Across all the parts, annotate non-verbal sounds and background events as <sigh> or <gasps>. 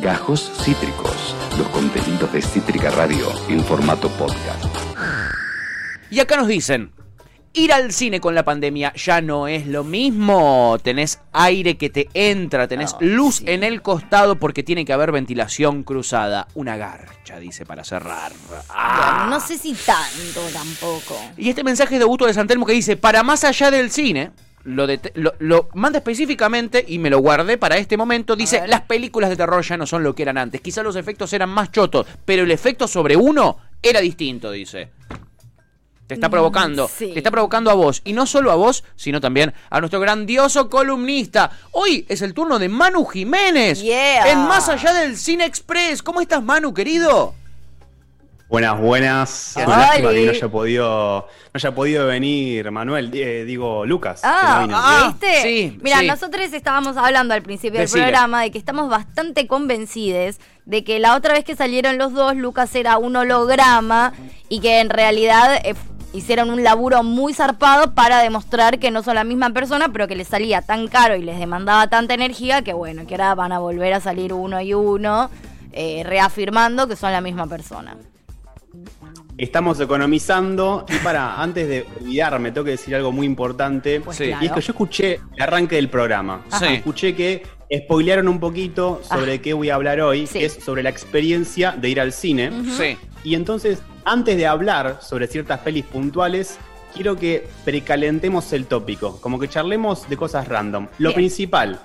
Gajos Cítricos, los contenidos de Cítrica Radio en formato podcast. Y acá nos dicen, ir al cine con la pandemia ya no es lo mismo. Tenés aire que te entra, tenés luz en el costado porque tiene que haber ventilación cruzada. Una garcha, dice, para cerrar. Ah. No sé si tanto tampoco. Y este mensaje es de Augusto de Santelmo que dice, para más allá del cine, lo, det- lo, lo manda específicamente y me lo guardé para este momento. Dice, las películas de terror ya no son lo que eran antes. Quizá los efectos eran más chotos, pero el efecto sobre uno era distinto, dice. Te está provocando, sí. te está provocando a vos. Y no solo a vos, sino también a nuestro grandioso columnista. Hoy es el turno de Manu Jiménez. Yeah. En Más Allá del Cine Express. ¿Cómo estás, Manu, querido? Buenas, buenas. Una lástima que no haya podido, no haya podido venir Manuel, eh, digo Lucas. que Ah, no vino. ah, ¿viste? sí, Mira, sí. nosotros estábamos hablando al principio del programa de que estamos bastante convencidos de que la otra vez que salieron los dos, Lucas era un holograma y que en realidad eh, hicieron un laburo muy zarpado para demostrar que no son la misma persona, pero que les salía tan caro y les demandaba tanta energía que bueno, que ahora van a volver a salir uno y uno, eh, reafirmando que son la misma persona. Estamos economizando y para, antes de olvidarme, tengo que decir algo muy importante. Pues Sí. claro. Y es que yo escuché el arranque del programa. Sí. Escuché que spoilearon un poquito sobre qué voy a hablar hoy, Sí. que es sobre la experiencia de ir al cine. Sí. Y entonces, antes de hablar sobre ciertas pelis puntuales, quiero que precalentemos el tópico, como que charlemos de cosas random. Lo Bien. principal,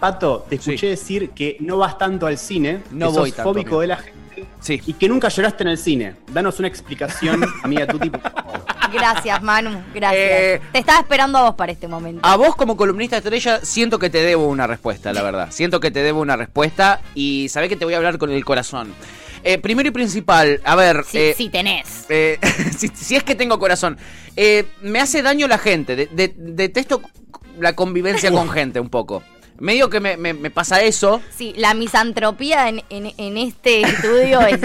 Pato, te escuché Sí. decir que no vas tanto al cine, No que voy sos tanto, fóbico amigo. de la gente Sí. y que nunca lloraste en el cine. Danos una explicación, <laughs> amiga Tuti, por favor. Gracias, Manu, gracias. Eh, Te estaba esperando a vos para este momento. A vos como columnista estrella siento que te debo una respuesta, la verdad. Siento que te debo una respuesta y sabés que te voy a hablar con el corazón. Eh, primero y principal, a ver... Sí, eh, tenés. eh, <laughs> si, si es que tengo corazón. Eh, me hace daño la gente. de- de- detesto la convivencia con gente un poco. Medio que me, me- me pasa eso. Sí, la misantropía en, en- en este estudio es-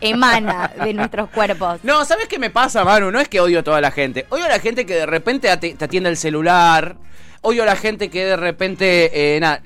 emana de nuestros cuerpos. No, ¿sabes qué me pasa, Manu? No es que odio a toda la gente. Odio a la gente que de repente te atiende el celular. Odio a la gente que de repente eh, nada,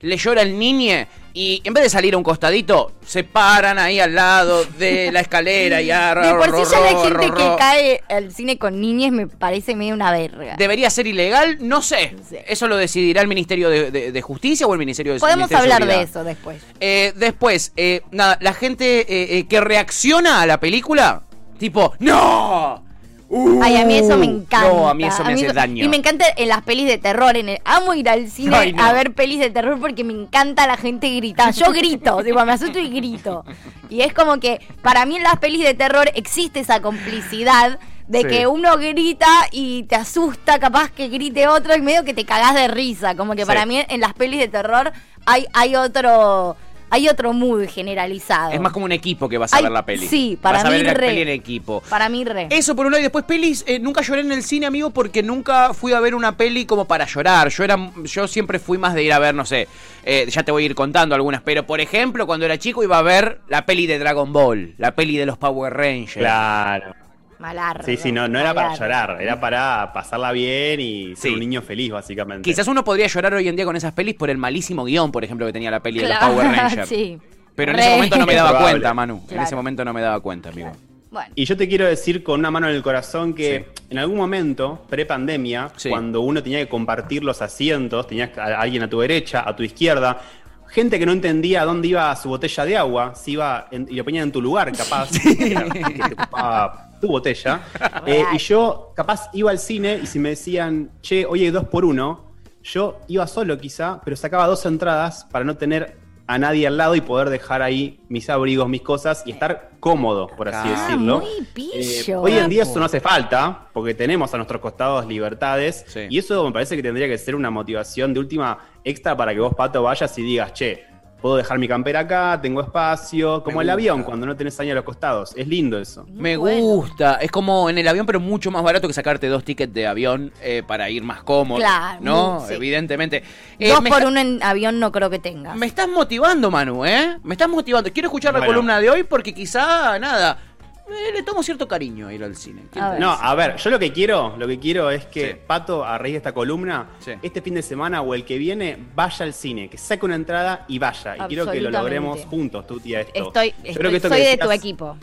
le llora el niñe y en vez de salir a un costadito, se paran ahí al lado de la escalera y <laughs> De por sí ya la gente que cae al cine con niñes me parece medio una verga. ¿Debería ser ilegal? No sé. Eso lo decidirá el Ministerio de, de- de Justicia o el Ministerio de Podemos Ministerio hablar de eso después. Eh, después, eh, nada, la gente eh, eh, que reacciona a la película, tipo, ¡No! Uh, Ay, a mí eso me encanta. No, a mí eso me hace daño. Y me encanta en las pelis de terror. En el, amo ir al cine Ay, no. a ver pelis de terror porque me encanta la gente gritando. Yo grito, <laughs> digo, me asusto y grito. Y es como que para mí en las pelis de terror existe esa complicidad de Sí. que uno grita y te asusta, capaz que grite otro y medio que te cagás de risa. Como que Sí. para mí en las pelis de terror hay, hay otro hay otro mood generalizado. Es más como un equipo que vas a Ay, ver la peli. sí, para vas a mí la re. peli en equipo. Para mí re. Eso por un lado y después pelis, eh, nunca lloré en el cine, amigo, porque nunca fui a ver una peli como para llorar. Yo era, yo siempre fui más de ir a ver, no sé, eh, ya te voy a ir contando algunas, pero por ejemplo, cuando era chico iba a ver la peli de Dragon Ball, la peli de los Power Rangers. Claro. Malardo. Sí, sí, no, no era para llorar, era para pasarla bien y ser Sí. un niño feliz, básicamente. Quizás uno podría llorar hoy en día con esas pelis por el malísimo guion, por ejemplo, que tenía la peli de los Power <laughs> Rangers. sí. Pero en Re. ese momento no me daba Probable. cuenta, Manu. En ese momento no me daba cuenta, amigo. Bueno. Y yo te quiero decir con una mano en el corazón que Sí. en algún momento, pre-pandemia, Sí. cuando uno tenía que compartir los asientos, tenías a alguien a tu derecha, a tu izquierda, gente que no entendía dónde iba su botella de agua, si iba en- y lo ponían en tu lugar, capaz, <laughs> que era- que te ocupaba tu botella. <laughs> Eh, y yo, capaz, iba al cine y si me decían, che, oye, dos por uno, yo iba solo quizá, pero sacaba dos entradas para no tener a nadie al lado y poder dejar ahí mis abrigos, mis cosas y estar cómodo, por así Ah, decirlo. muy Eh, pillo. hoy en día eso no hace falta, porque tenemos a nuestros costados libertades, Sí. y eso me parece que tendría que ser una motivación de última extra para que vos, Pato, vayas y digas, che, puedo dejar mi campera acá, tengo espacio, como Me el gusta. avión cuando no tenés años a los costados. Es lindo eso. Me bueno. gusta. Es como en el avión, pero mucho más barato que sacarte dos tickets de avión eh, para ir más cómodo. Claro, ¿No? sí. Evidentemente. Eh, Dos por está- uno en avión no creo que tengas. Me estás motivando, Manu, ¿eh? Me estás motivando. Quiero escuchar la Bueno. columna de hoy porque quizá, nada, eh, le tomo cierto cariño a ir al cine. ¿Quién A te ver. No, a ver, yo lo que quiero, lo que quiero es que Sí. Pato, a raíz de esta columna, Sí. este fin de semana o el que viene, vaya al cine, que saque una entrada y vaya. Y quiero que lo logremos juntos, Tuti, a esto. Estoy, Yo estoy- que esto soy que de tu decías- equipo.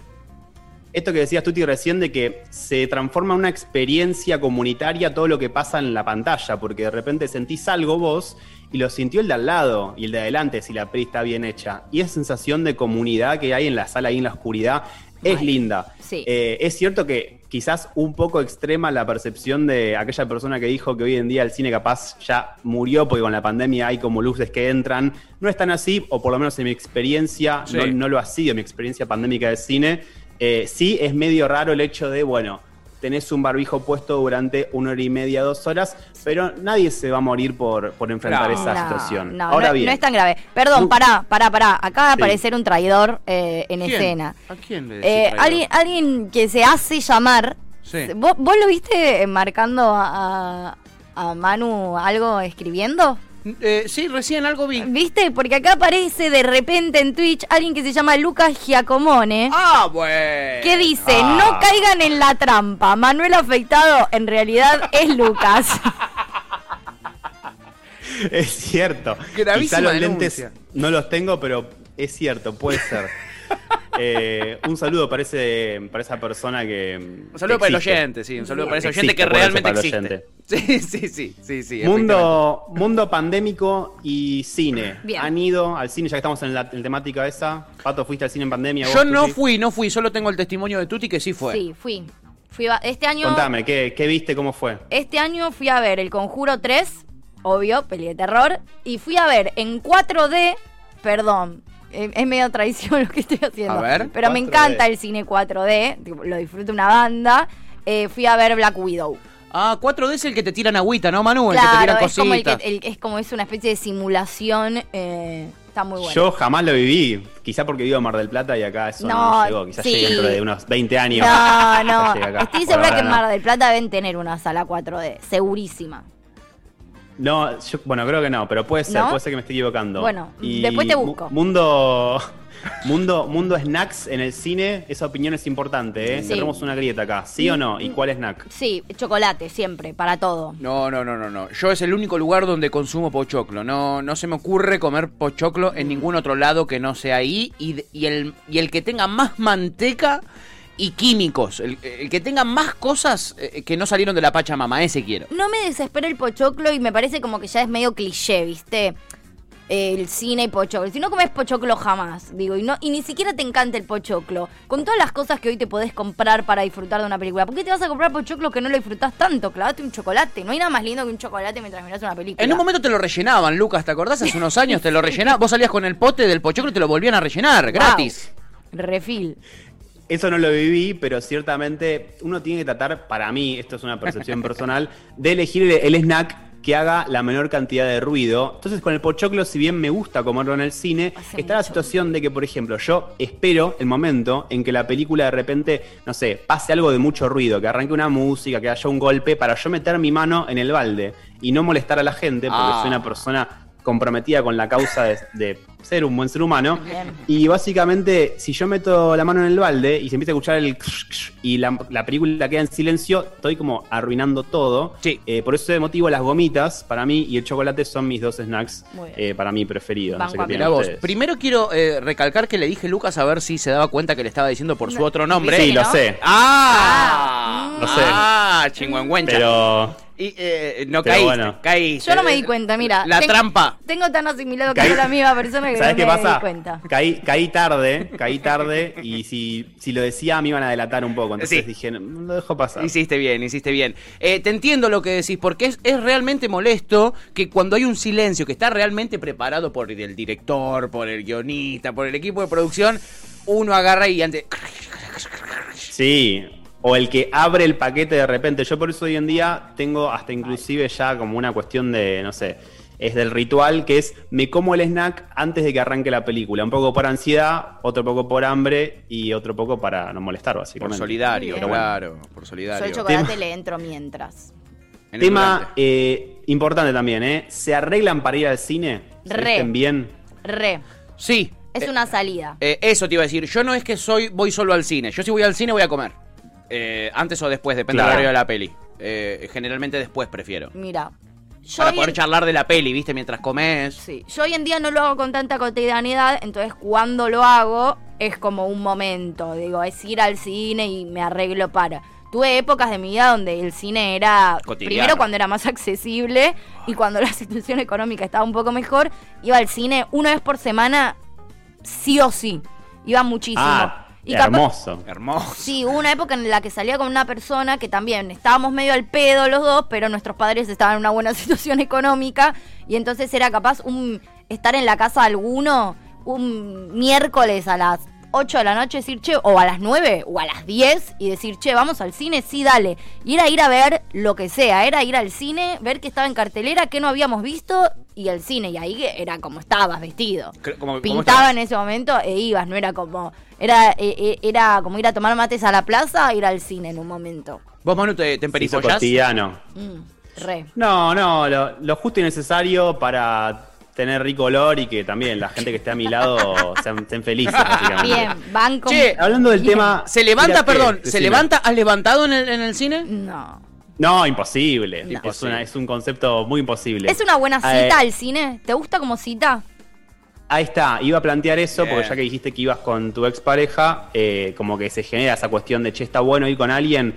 Esto que decías Tuti recién de que se transforma en una experiencia comunitaria todo lo que pasa en la pantalla, porque de repente sentís algo vos y lo sintió el de al lado y el de adelante si la peli está bien hecha. Y esa sensación de comunidad que hay en la sala ahí en la oscuridad es Ay, linda. sí. Eh, es cierto que quizás un poco extrema la percepción de aquella persona que dijo que hoy en día el cine capaz ya murió porque con la pandemia hay como luces que entran. No es tan así, o por lo menos en mi experiencia, Sí. no, no lo ha sido, mi experiencia pandémica de cine. Eh, sí es medio raro el hecho de, bueno, tenés un barbijo puesto durante una hora y media, dos horas, pero nadie se va a morir por, por enfrentar No. esa No, situación. No, Ahora no, bien, no es tan grave. Perdón, pará, pará, pará. Acaba de Sí. aparecer un traidor eh, en ¿Quién? escena. ¿A quién le decís Eh, alguien, alguien que se hace llamar. Sí. ¿Vos, vos lo viste marcando a, a- a Manu algo escribiendo? Eh, sí, recién algo vi. ¿Viste? Porque acá aparece de repente en Twitch alguien que se llama Lucas Giacomone. Ah, bueno. Que dice, Ah. no caigan en la trampa. Manuel afeitado en realidad es Lucas. <laughs> es cierto. Gravísima Quizá los denuncia. lentes no los tengo, pero es cierto, puede ser. <laughs> Eh, un saludo para, ese, para esa persona que. Un saludo que para el oyente, sí, un saludo para ese Existe, oyente que realmente existe. oyente. Sí, sí, sí, sí, sí. Mundo, mundo pandémico y cine. Bien. ¿Han ido al cine ya que estamos en la, en la temática esa? Pato, ¿fuiste al cine en pandemia? Yo vos, no Tuti? fui, no fui, solo tengo el testimonio de Tuti que sí fue. Sí, fui. fui a- este año Contame, ¿qué, qué viste? ¿Cómo fue? Este año fui a ver El Conjuro 3, obvio, peli de terror, y fui a ver en 4D, perdón, es medio traición <laughs> lo que estoy haciendo, A ver, pero me 4D. encanta el cine 4D, tipo, lo disfruto una banda, eh, fui a ver Black Widow. Ah, 4D es el que te tiran agüita, ¿no, Manu? El que te tiran es como, el que, cositas. el- es como es una especie de simulación, eh, está muy bueno. Yo jamás lo viví. Quizá porque vivo en Mar del Plata y acá eso no, No, llegó. Quizás sí. llegue dentro de unos 20 años. no, <laughs> no, estoy segura que en no. Mar del Plata deben tener una sala 4D, segurísima. No, yo- bueno, creo que no, pero puede ser, ¿No? puede ser que me esté equivocando. Bueno, después te busco. Mundo, <laughs> mundo, mundo snacks en el cine, esa opinión es importante, ¿eh? Sí. Tenemos una grieta acá, ¿sí o no? ¿Y cuál snack? Sí, chocolate, siempre, para todo. No, no, no, no, no. Yo es el único lugar donde consumo pochoclo. No, no se me ocurre comer pochoclo en ningún otro lado que no sea ahí. Y, y el, y el que tenga más manteca y químicos. El, el que tenga más cosas eh, que no salieron de la Pachamama. Ese quiero. No me desespera el pochoclo y me parece como que ya es medio cliché, ¿viste? El cine y pochoclo. Si no comes pochoclo jamás, digo, y no y ni siquiera te encanta el pochoclo. Con todas las cosas que hoy te podés comprar para disfrutar de una película, ¿por qué te vas a comprar pochoclo que no lo disfrutás tanto? Clavate un chocolate. No hay nada más lindo que un chocolate mientras mirás una película. En un momento te lo rellenaban, Lucas, ¿te acordás? Hace unos años te lo <laughs> rellenaban. Vos salías con el pote del pochoclo y te lo volvían a rellenar, Wow. gratis. Refil. Eso no lo viví, pero ciertamente uno tiene que tratar, para mí, esto es una percepción <laughs> personal, de elegir el, snack que haga la menor cantidad de ruido. Entonces con el pochoclo, si bien me gusta comerlo en el cine, Hace está la situación de que, por ejemplo, yo espero el momento en que la película de repente, no sé, pase algo de mucho ruido, que arranque una música, que haya un golpe, para yo meter mi mano en el balde y no molestar a la gente, porque Ah. soy una persona comprometida con la causa de, de ser un buen ser humano. Bien. Y básicamente, si yo meto la mano en el balde y se empieza a escuchar el y la, la película queda en silencio, estoy como arruinando todo. Sí. Eh, por ese motivo, las gomitas para mí y el chocolate son mis dos snacks eh, para mí preferidos. No sé qué vos. Primero quiero eh, recalcar que le dije a Lucas a ver si se daba cuenta que le estaba diciendo por su No, otro nombre. Sí, lo sé. ¡Ah! Lo sé. ¡Ah! Chingüengüencha. Pero Y, eh, no caíste, bueno. caíste. Yo no me di cuenta, mira. La Ten- trampa. Tengo tan asimilado que Caí- la misma persona que ¿Sabes no qué me pasa? di cuenta. Caí, caí tarde, caí tarde y si, si lo decía me iban a delatar un poco. Entonces Sí. dije, lo dejo pasar. Hiciste bien, hiciste bien. Eh, te entiendo lo que decís, porque es, es realmente molesto que cuando hay un silencio que está realmente preparado por el director, por el guionista, por el equipo de producción, uno agarra y antes... Sí, o el que abre el paquete de repente. Yo por eso hoy en día tengo hasta inclusive ya como una cuestión de, no sé, es del ritual que es me como el snack antes de que arranque la película. Un poco por ansiedad, otro poco por hambre y otro poco para no molestar, Por básicamente. solidario, Muy bien. claro, por Yo solidario. el chocolate Tema- le entro mientras. En Tema eh, importante también, ¿eh? ¿Se arreglan para ir al cine? ¿Se Re. visten bien? Re. Sí, Es una salida. Eh, eso te iba a decir. Yo no es que soy voy solo al cine. Yo si voy al cine voy a comer. Eh, antes o después, depende Claro. del horario de la peli. Eh, generalmente después prefiero. Mira. Yo Para poder en- charlar de la peli, ¿viste? Mientras comes. Sí, yo hoy en día no lo hago con tanta cotidianidad, entonces cuando lo hago es como un momento, digo, es ir al cine y me arreglo para. Tuve épocas de mi vida donde el cine era, Cotidiano. primero cuando era más <laughs> accesible y cuando la situación económica estaba un poco mejor, iba al cine una vez por semana, sí o sí, iba muchísimo. Ah, y capaz- hermoso. Hermoso. Sí, hubo una época en la que salía con una persona que también estábamos medio al pedo los dos, pero nuestros padres estaban en una buena <laughs> situación económica y entonces era capaz un estar en la casa de alguno un miércoles a las 8 de la noche decir, che, o a las 9 o a las 10 y decir, che, vamos al cine, sí, dale. Y era ir a ver lo que sea, era ir al cine, ver que estaba en cartelera, que no habíamos visto y el cine. Y ahí era como estabas vestido. Como- Pintaba en ese momento e ibas, no era como. Era, eh, eh, era como ir a tomar mates a la plaza, ir al cine en un momento. ¿Vos, Manu, te, te emperifollás? cotidiano. Mm, re. No, no, lo, lo justo y necesario para tener rico olor y que también la gente que esté a mi lado <laughs> sean, estén felices, básicamente. Bien, banco. Che, Hablando del Bien. tema. ¿Se levanta, perdón, se levanta? ¿Has levantado en el, en el cine? No. No, imposible. No. Es, una- es un concepto muy imposible. ¿Es una buena Eh, cita al cine? ¿Te gusta como cita? Ahí está, iba a plantear eso porque ya que dijiste que ibas con tu expareja, eh, como que se genera esa cuestión de, che, está bueno ir con alguien.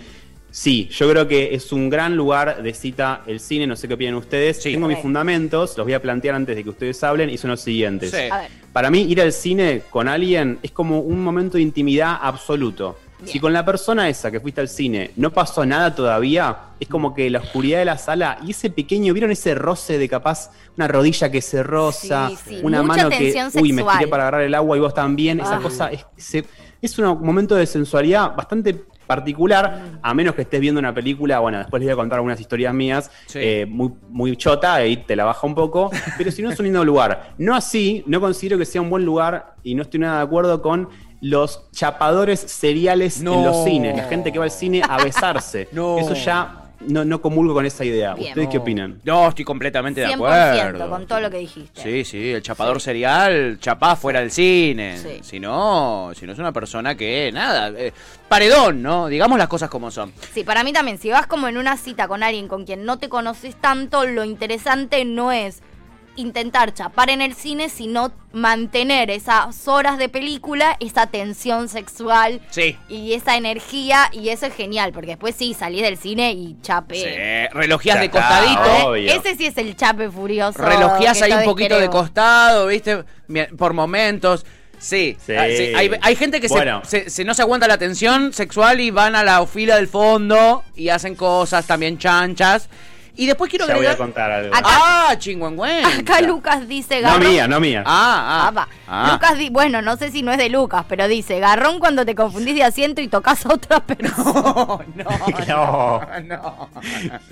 Sí, yo creo que es un gran lugar de cita el cine, no sé qué opinan ustedes. Sí. Tengo mis fundamentos, los voy a plantear antes de que ustedes hablen y son los siguientes. Sí. Para mí, ir al cine con alguien es como un momento de intimidad absoluto. Bien. Si con la persona esa que fuiste al cine no pasó nada todavía, es como que la oscuridad de la sala y ese pequeño, ¿vieron ese roce de capaz una rodilla que se roza, Sí, sí, una mucha mano que, uy, me sexual. tiré para agarrar el agua y vos también? Esa Ah. cosa es, se- es un momento de sensualidad bastante particular, a menos que estés viendo una película, bueno, después les voy a contar algunas historias mías, Sí. eh, muy, muy chota, ahí te la baja un poco, <laughs> pero si no es un lindo lugar. No así, no considero que sea un buen lugar y no estoy nada de acuerdo con los chapadores seriales No. en los cines, la gente que va al cine a besarse. <laughs> No. Eso ya no, no comulgo con esa idea. Bien. ¿Ustedes qué opinan? No, estoy completamente de 100% acuerdo. con todo lo que dijiste. Sí, sí, el chapador serial, chapá fuera del cine. Sí. Si no, si no es una persona que, nada, eh, paredón, ¿no? Digamos las cosas como son. Sí, para mí también, si vas como en una cita con alguien con quien no te conoces tanto, lo interesante no es intentar chapar en el cine, sino mantener esas horas de película, esa tensión sexual Sí. y esa energía, y eso es genial, porque después sí, salís del cine y chape. Sí, relojías de costadito. obvio. Ese sí es el chape furioso. Relojías ahí un poquito de costado, ¿viste? Por momentos. Sí, Sí. Ah, sí. Hay, hay gente que se- Bueno. se, se- no se aguanta la tensión sexual y van a la fila del fondo y hacen cosas también chanchas. Y después quiero Ya voy a contar algo. Acá- ¡Ah, chingüengüenza! Acá Lucas dice No garrón. mía, no mía. Ah, ah, ah. Lucas, di- bueno, no sé si no es de Lucas, pero dice, garrón cuando te confundís de asiento y tocas a otra <laughs> persona. No, No. no.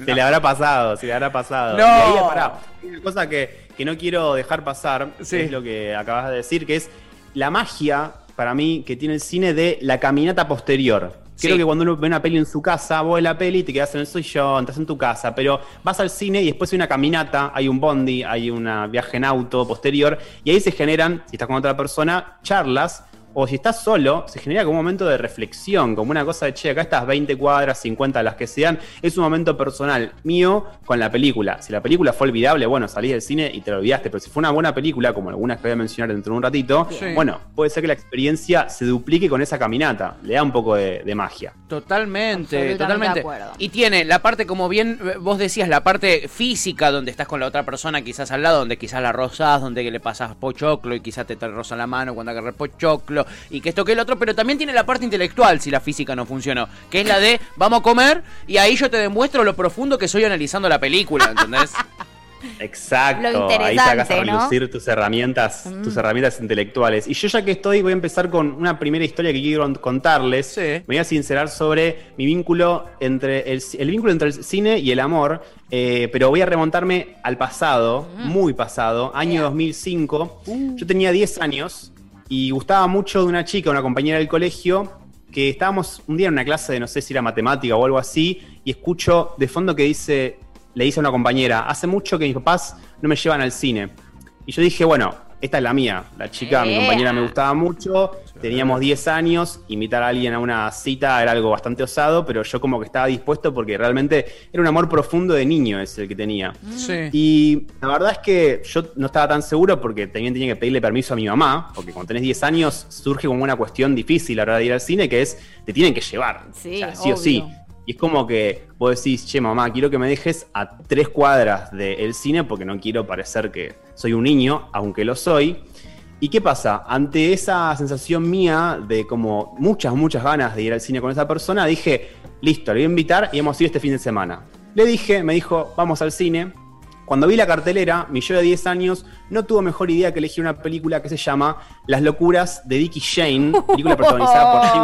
Se le habrá pasado, se le habrá pasado. No. Y ahí, pará, una cosa que, que no quiero dejar pasar, Sí. es lo que acabas de decir, que es la magia, para mí, que tiene el cine de la caminata posterior. Creo que cuando uno ve una peli en su casa, vos la peli te quedas en el sillón, estás en tu casa, pero vas al cine y después hay una caminata, hay un bondi, hay un viaje en auto posterior, y ahí se generan, si estás con otra persona, charlas, o si estás solo, se genera como un momento de reflexión, como una cosa de, che, acá estas 20 cuadras, 50, las que sean, es un momento personal mío con la película. Si la película fue olvidable, bueno, salís del cine y te lo olvidaste, pero si fue una buena película, como algunas que voy a mencionar dentro de un ratito, Sí. bueno, puede ser que la experiencia se duplique con esa caminata, le da un poco de, de magia. Totalmente, totalmente. de. Y tiene la parte, como bien eh, vos decías, la parte física, donde estás con la otra persona quizás al lado, donde quizás la rozás, donde le pasas pochoclo y quizás te, te roza la mano cuando agarras pochoclo, y que esto que el otro, pero también tiene la parte intelectual si la física no funcionó, que es la de vamos a comer y ahí yo te demuestro lo profundo que soy analizando la película, ¿entendés? <laughs> Exacto, Lo ahí sacas a relucir tus herramientas, tus herramientas intelectuales. Y yo ya que estoy, voy a empezar con una primera historia que quiero contarles. Sí. Me voy a sincerar sobre mi vínculo entre el, el vínculo entre el cine y el amor, eh, pero voy a remontarme al pasado, muy pasado, año Bien. 2005. Yo tenía 10 años y gustaba mucho de una chica, una compañera del colegio, que estábamos un día en una clase de no sé si era matemática o algo así, y escucho de fondo que dice, le dice a una compañera, hace mucho que mis papás no me llevan al cine. Y yo dije, bueno, esta es la mía. La chica, mi Yeah. compañera me gustaba mucho, teníamos 10 años, invitar a alguien a una cita era algo bastante osado, pero yo como que estaba dispuesto porque realmente era un amor profundo de niño ese el que tenía. Sí. Y la verdad es que yo no estaba tan seguro porque también tenía que pedirle permiso a mi mamá, porque cuando tenés 10 años surge como una cuestión difícil a la hora de ir al cine, que es, te tienen que llevar. Sí, o sea, sí o sí. Y es como que vos decís, che, mamá, quiero que me dejes a tres cuadras del cine porque no quiero parecer que soy un niño, aunque lo soy. ¿Y qué pasa? Ante esa sensación mía de como muchas, muchas ganas de ir al cine con esa persona, dije, listo, le voy a invitar y vamos a ir este fin de semana. Le dije, me dijo, vamos al cine. Cuando vi la cartelera, mi yo de 10 años no tuvo mejor idea que elegir una película que se llama Las locuras de Dicky Shane, película protagonizada por Jim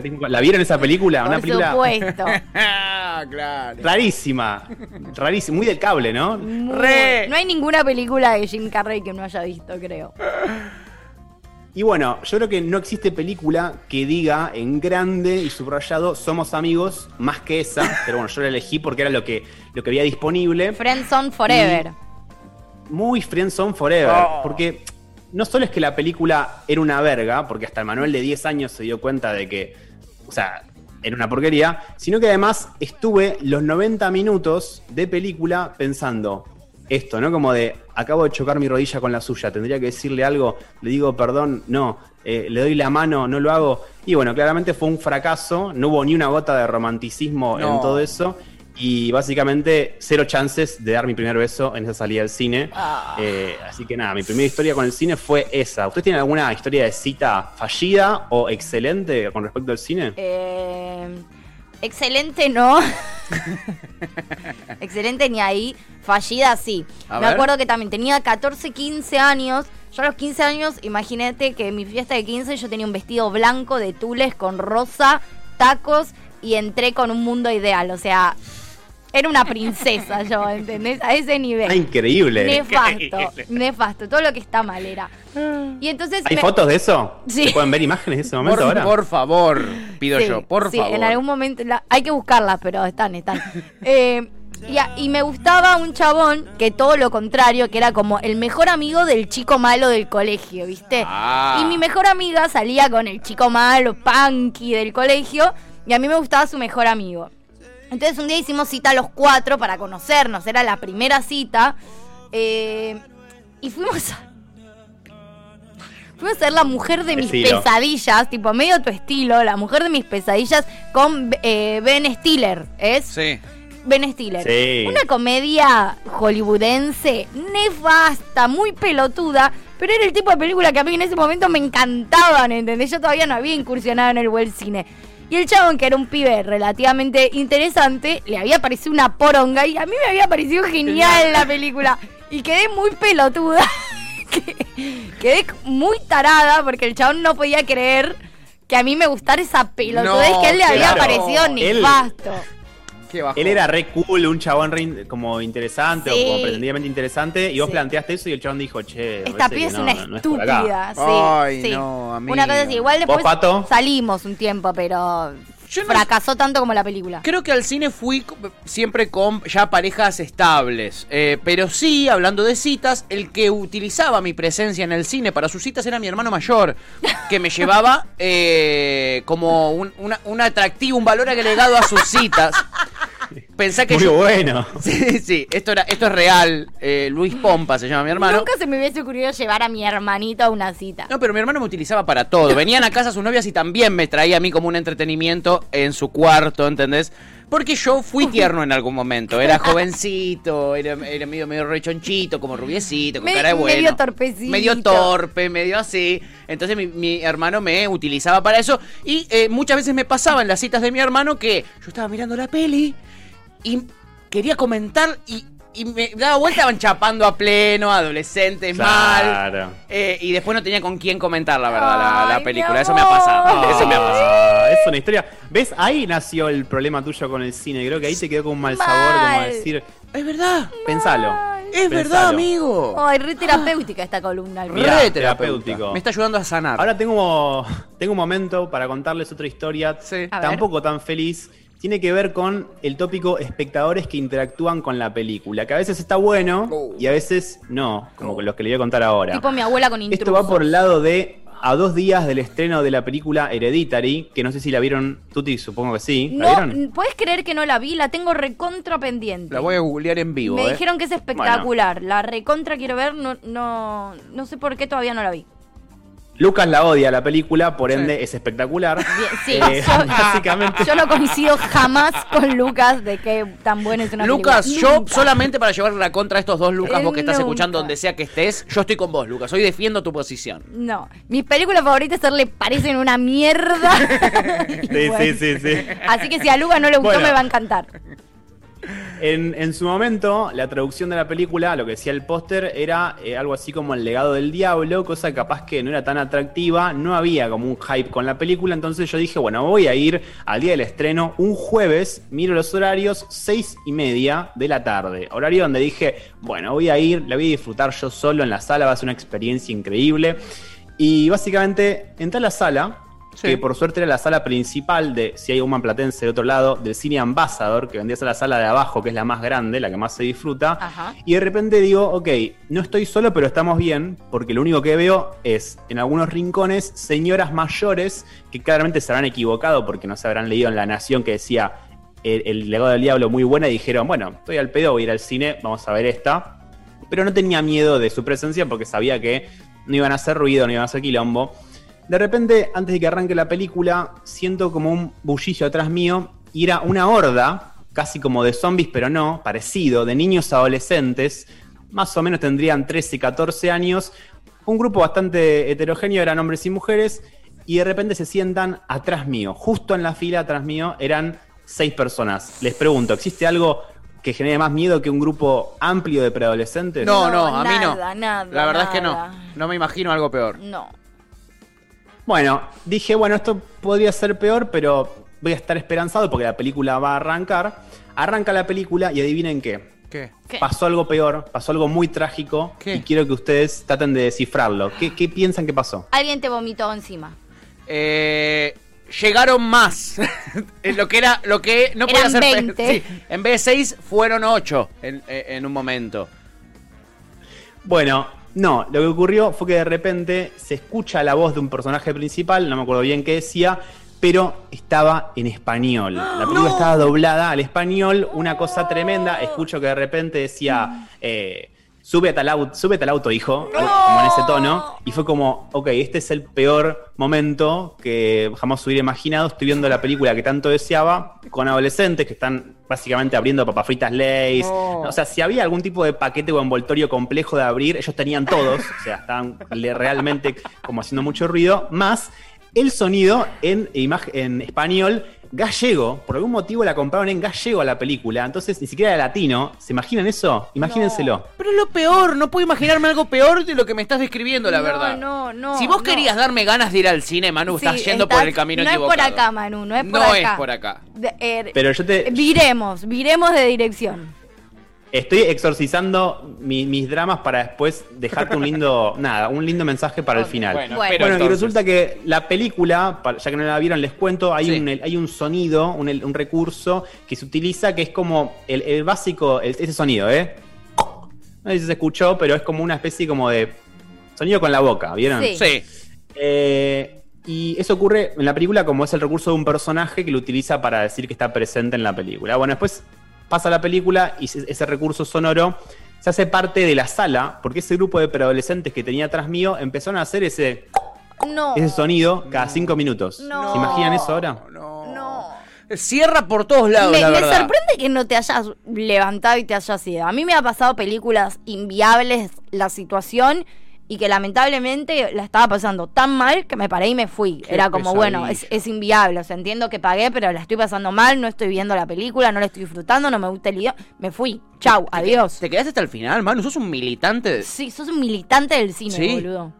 Carrey. <laughs> ¿La vieron esa película? Una Por película supuesto. Ah, <laughs> claro. rarísima, rarísima, muy del cable, ¿no? Muy- Re. No hay ninguna película de Jim Carrey que no haya visto, creo. Y bueno, yo creo que no existe película que diga en grande y subrayado somos amigos más que esa, <laughs> pero bueno, yo la elegí porque era lo que, lo que había disponible. Friendzone Forever. Muy Friendzone Forever, Oh. porque no solo es que la película era una verga, porque hasta el Manuel de 10 años se dio cuenta de que, o sea, era una porquería, sino que además estuve los 90 minutos de película pensando esto, ¿no? Como de, acabo de chocar mi rodilla con la suya, tendría que decirle algo, le digo perdón, no, eh, le doy la mano, no lo hago. Y bueno, claramente fue un fracaso, no hubo ni una gota de romanticismo No. en todo eso. Y básicamente cero chances de dar mi primer beso en esa salida del cine. Ah. Eh, así que nada, mi primera historia con el cine fue esa. ¿Ustedes tienen alguna historia de cita fallida o excelente con respecto al cine? Eh, excelente, no. <laughs> excelente ni ahí. Fallida, sí. A Me ver. acuerdo que también tenía 14, 15 años. Yo a los 15 años, imagínate que en mi fiesta de 15 yo tenía un vestido blanco de tules con rosa, tacos y entré con un mundo ideal. O sea, era una princesa yo, ¿entendés? A ese nivel. Ah, increíble. Nefasto, nefasto. Todo lo que está mal era. Y entonces... ¿Hay me- fotos de eso? Sí. ¿Se pueden ver imágenes de ese momento Por, ahora? por favor, pido Sí, yo, por sí, favor. en algún momento la- hay que buscarlas, pero están, están. Eh, y, a- y me gustaba un chabón que todo lo contrario, que era como el mejor amigo del chico malo del colegio, ¿viste? Ah. Y mi mejor amiga salía con el chico malo, punky del colegio, y a mí me gustaba su mejor amigo. Entonces un día hicimos cita los cuatro para conocernos, era la primera cita. eh, y fuimos a, fuimos a ser la mujer de mis Estilo. pesadillas, tipo medio tu estilo, la mujer de mis pesadillas con eh, Ben Stiller, ¿es? Sí. Ben Stiller. Sí. Una comedia hollywoodense nefasta, muy pelotuda, pero era el tipo de película que a mí en ese momento me encantaban, ¿entendés? Yo todavía no había incursionado en el buen cine. Y el chabón, que era un pibe relativamente interesante, le había parecido una poronga y a mí me había parecido genial la película. Y quedé muy pelotuda. <laughs> Que- quedé muy tarada porque el chabón no podía creer que a mí me gustara esa pelotudez No, que a él le había parecido Él- nefasto. Qué bajón. Él era re cool, un chabón re in- como interesante Sí. o como pretendidamente interesante, y vos Sí. planteaste eso y el chabón dijo, che, Esta que es no, una no- es estúpida, sí, Ay, sí. no, amiga. Una cosa así, igual después Pato? salimos un tiempo, pero Yo no- fracasó tanto como la película. Creo que al cine fui siempre con ya parejas estables. Eh, pero sí, hablando de citas, el que utilizaba mi presencia en el cine para sus citas era mi hermano mayor, que me llevaba eh, como un, una- un atractivo, un valor agregado a sus citas. Pensá que Muy yo- bueno. <laughs> Sí, sí, esto, era, esto es real. Eh, Luis Pompa se llama mi hermano. Nunca se me hubiese ocurrido llevar a mi hermanito a una cita. No, pero mi hermano me utilizaba para todo. Venían a casa sus novias y también me traía a mí como un entretenimiento en su cuarto, ¿entendés? Porque yo fui tierno en algún momento. Era <laughs> jovencito, era, era medio, medio rechonchito, como rubiecito, con Me- cara de bueno. medio torpecito. Medio torpe, medio así. Entonces mi, mi hermano me utilizaba para eso. Y eh, muchas veces me pasaba en las citas de mi hermano que yo estaba mirando la peli y quería comentar y, y me daba vuelta, estaban chapando a pleno, adolescentes mal. Claro. Eh, y después no tenía con quién comentar la verdad la, la Ay, película. Eso me ha amor. pasado. <laughs> Eso me ha pasado. Ah, es una historia. ¿Ves? Ahí nació el problema tuyo con el cine. Creo que ahí te quedó con un mal sabor, como Mal. decir, Es verdad. pensalo. Es verdad, Pensalo. amigo. Ay, re terapéutica esta columna. Mirá, Re terapéutico. terapéutico. Me está ayudando a sanar. Ahora tengo, tengo un momento para contarles otra historia, Sí. A ver. tampoco tan feliz, tiene que ver con el tópico espectadores que interactúan con la película, que a veces está bueno y a veces no, como los que le voy a contar ahora. Tipo mi abuela con Esto intrusos. va por el lado de a dos días del estreno de la película Hereditary, que no sé si la vieron, Tuti, supongo que sí. ¿La No, vieron? ¿puedes creer que no la vi? La tengo recontra pendiente. La voy a googlear en vivo, Me eh. dijeron que es espectacular. La recontra quiero ver, no, no, no sé por qué todavía no la vi. Lucas la odia la película, por ende Sí. es espectacular. Sí, Eh, yo, <laughs> básicamente. yo no coincido jamás con Lucas de que tan buena es una Lucas, película. yo Nunca. solamente para llevar la contra a estos dos Lucas, vos que estás nunca. escuchando donde sea que estés, yo estoy con vos, Lucas. Hoy defiendo tu posición. No, mis películas favoritas le parecen una mierda. <laughs> Sí, bueno. sí, sí, sí. Así que si a Lucas no le gustó, Bueno. me va a encantar. En, su momento, la traducción de la película, lo que decía el póster, era eh, algo así como El legado del diablo, cosa capaz que no era tan atractiva, no había como un hype con la película, entonces yo dije, bueno, voy a ir al día del estreno, un jueves, miro los horarios, seis y media de la tarde, horario donde dije, bueno, voy a ir, la voy a disfrutar yo solo en la sala, va a ser una experiencia increíble. Y básicamente entré a la sala, Sí. que por suerte era la sala principal de, si hay un platense de otro lado, del cine Ambassador, que vendría a ser la sala de abajo, que es la más grande, la que más se disfruta. Ajá. Y de repente digo, ok, no estoy solo, pero estamos bien, porque lo único que veo es, en algunos rincones, señoras mayores que claramente se habrán equivocado porque no se habrán leído en La Nación que decía el, el legado del diablo muy buena y dijeron, bueno, estoy al pedo, voy a ir al cine, vamos a ver esta. Pero no tenía miedo de su presencia porque sabía que no iban a hacer ruido, no iban a hacer quilombo. De repente, antes de que arranque la película, siento como un bullicio atrás mío y era una horda, casi como de zombies, pero no, parecido, de niños adolescentes, más o menos tendrían 13, 14 años, un grupo bastante heterogéneo, eran hombres y mujeres, y de repente se sientan atrás mío, justo en la fila atrás mío, eran seis personas. Les pregunto, ¿existe algo que genere más miedo que un grupo amplio de preadolescentes? No, no, No, a mí no. nada, nada, la verdad es que no. No me imagino algo peor. No. Bueno, dije, bueno, esto podría ser peor, pero voy a estar esperanzado porque la película va a arrancar. Arranca la película y adivinen qué. ¿Qué? Pasó algo peor, pasó algo muy trágico ¿Qué? y quiero que ustedes traten de descifrarlo. ¿Qué, qué piensan que pasó? Alguien te vomitó encima. Eh, llegaron más. Es <laughs> lo que era, lo que no podía Eran ser. 20. Sí, en vez de 6 fueron 8 en, en un momento. Bueno, no, lo que ocurrió fue que de repente se escucha la voz de un personaje principal, no me acuerdo bien qué decía, pero estaba en español. La <gasps> película estaba doblada al español, una cosa tremenda. Escucho que de repente decía, eh, sube al auto, súbete al auto, hijo, como en ese tono. Y fue como, ok, este es el peor momento que jamás hubiera imaginado. Estoy viendo la película que tanto deseaba, con adolescentes que están básicamente abriendo papas fritas Lays. No. O sea, si había algún tipo de paquete o envoltorio complejo de abrir, ellos tenían todos. O sea, estaban realmente como haciendo mucho ruido. Más el sonido en, español gallego. Por algún motivo la compraron en gallego a la película. Entonces ni siquiera era latino. ¿Se imaginan eso? Imagínenselo. Pero es lo peor, no puedo imaginarme algo peor de lo que me estás describiendo, la No, verdad. no, no, Si vos no. querías darme ganas de ir al cine, Manu, Sí, estás yendo estás- por el camino no equivocado. es por acá, Manu, no es por No acá. es por acá. De- eh, Pero yo te. Viremos, viremos de dirección. Estoy exorcizando mi- mis dramas para después dejarte un lindo. <laughs> nada, un lindo mensaje para el final. Bueno, Bueno. espero Bueno, y resulta que la película, ya que no la vieron, les cuento, hay, Sí. un, hay un sonido, un, un recurso que se utiliza que es como el, el básico, el- ese sonido, ¿eh? No sé si se escuchó, pero es como una especie como de sonido con la boca, ¿vieron? Sí. Sí. Eh, y eso ocurre en la película como es el recurso de un personaje que lo utiliza para decir que está presente en la película. Bueno, después pasa la película y ese recurso sonoro se hace parte de la sala, porque ese grupo de preadolescentes que tenía atrás mío empezaron a hacer ese, No. ese sonido cada cinco minutos. No. ¿Se imaginan eso ahora? No. No. Cierra por todos lados, Me, la me verdad. sorprende que no te hayas levantado y te hayas ido. A mí me ha pasado películas inviables la situación y que lamentablemente la estaba pasando tan mal que me paré y me fui. Qué Era como, bueno, es, es inviable. O sea, entiendo que pagué, pero la estoy pasando mal, no estoy viendo la película, no la estoy disfrutando, no me gusta el idioma. Me fui. Chau, adiós. ¿Te quedaste hasta el final, Manu? ¿Sos un militante? de- Sí, sos un militante del cine, Sí. boludo.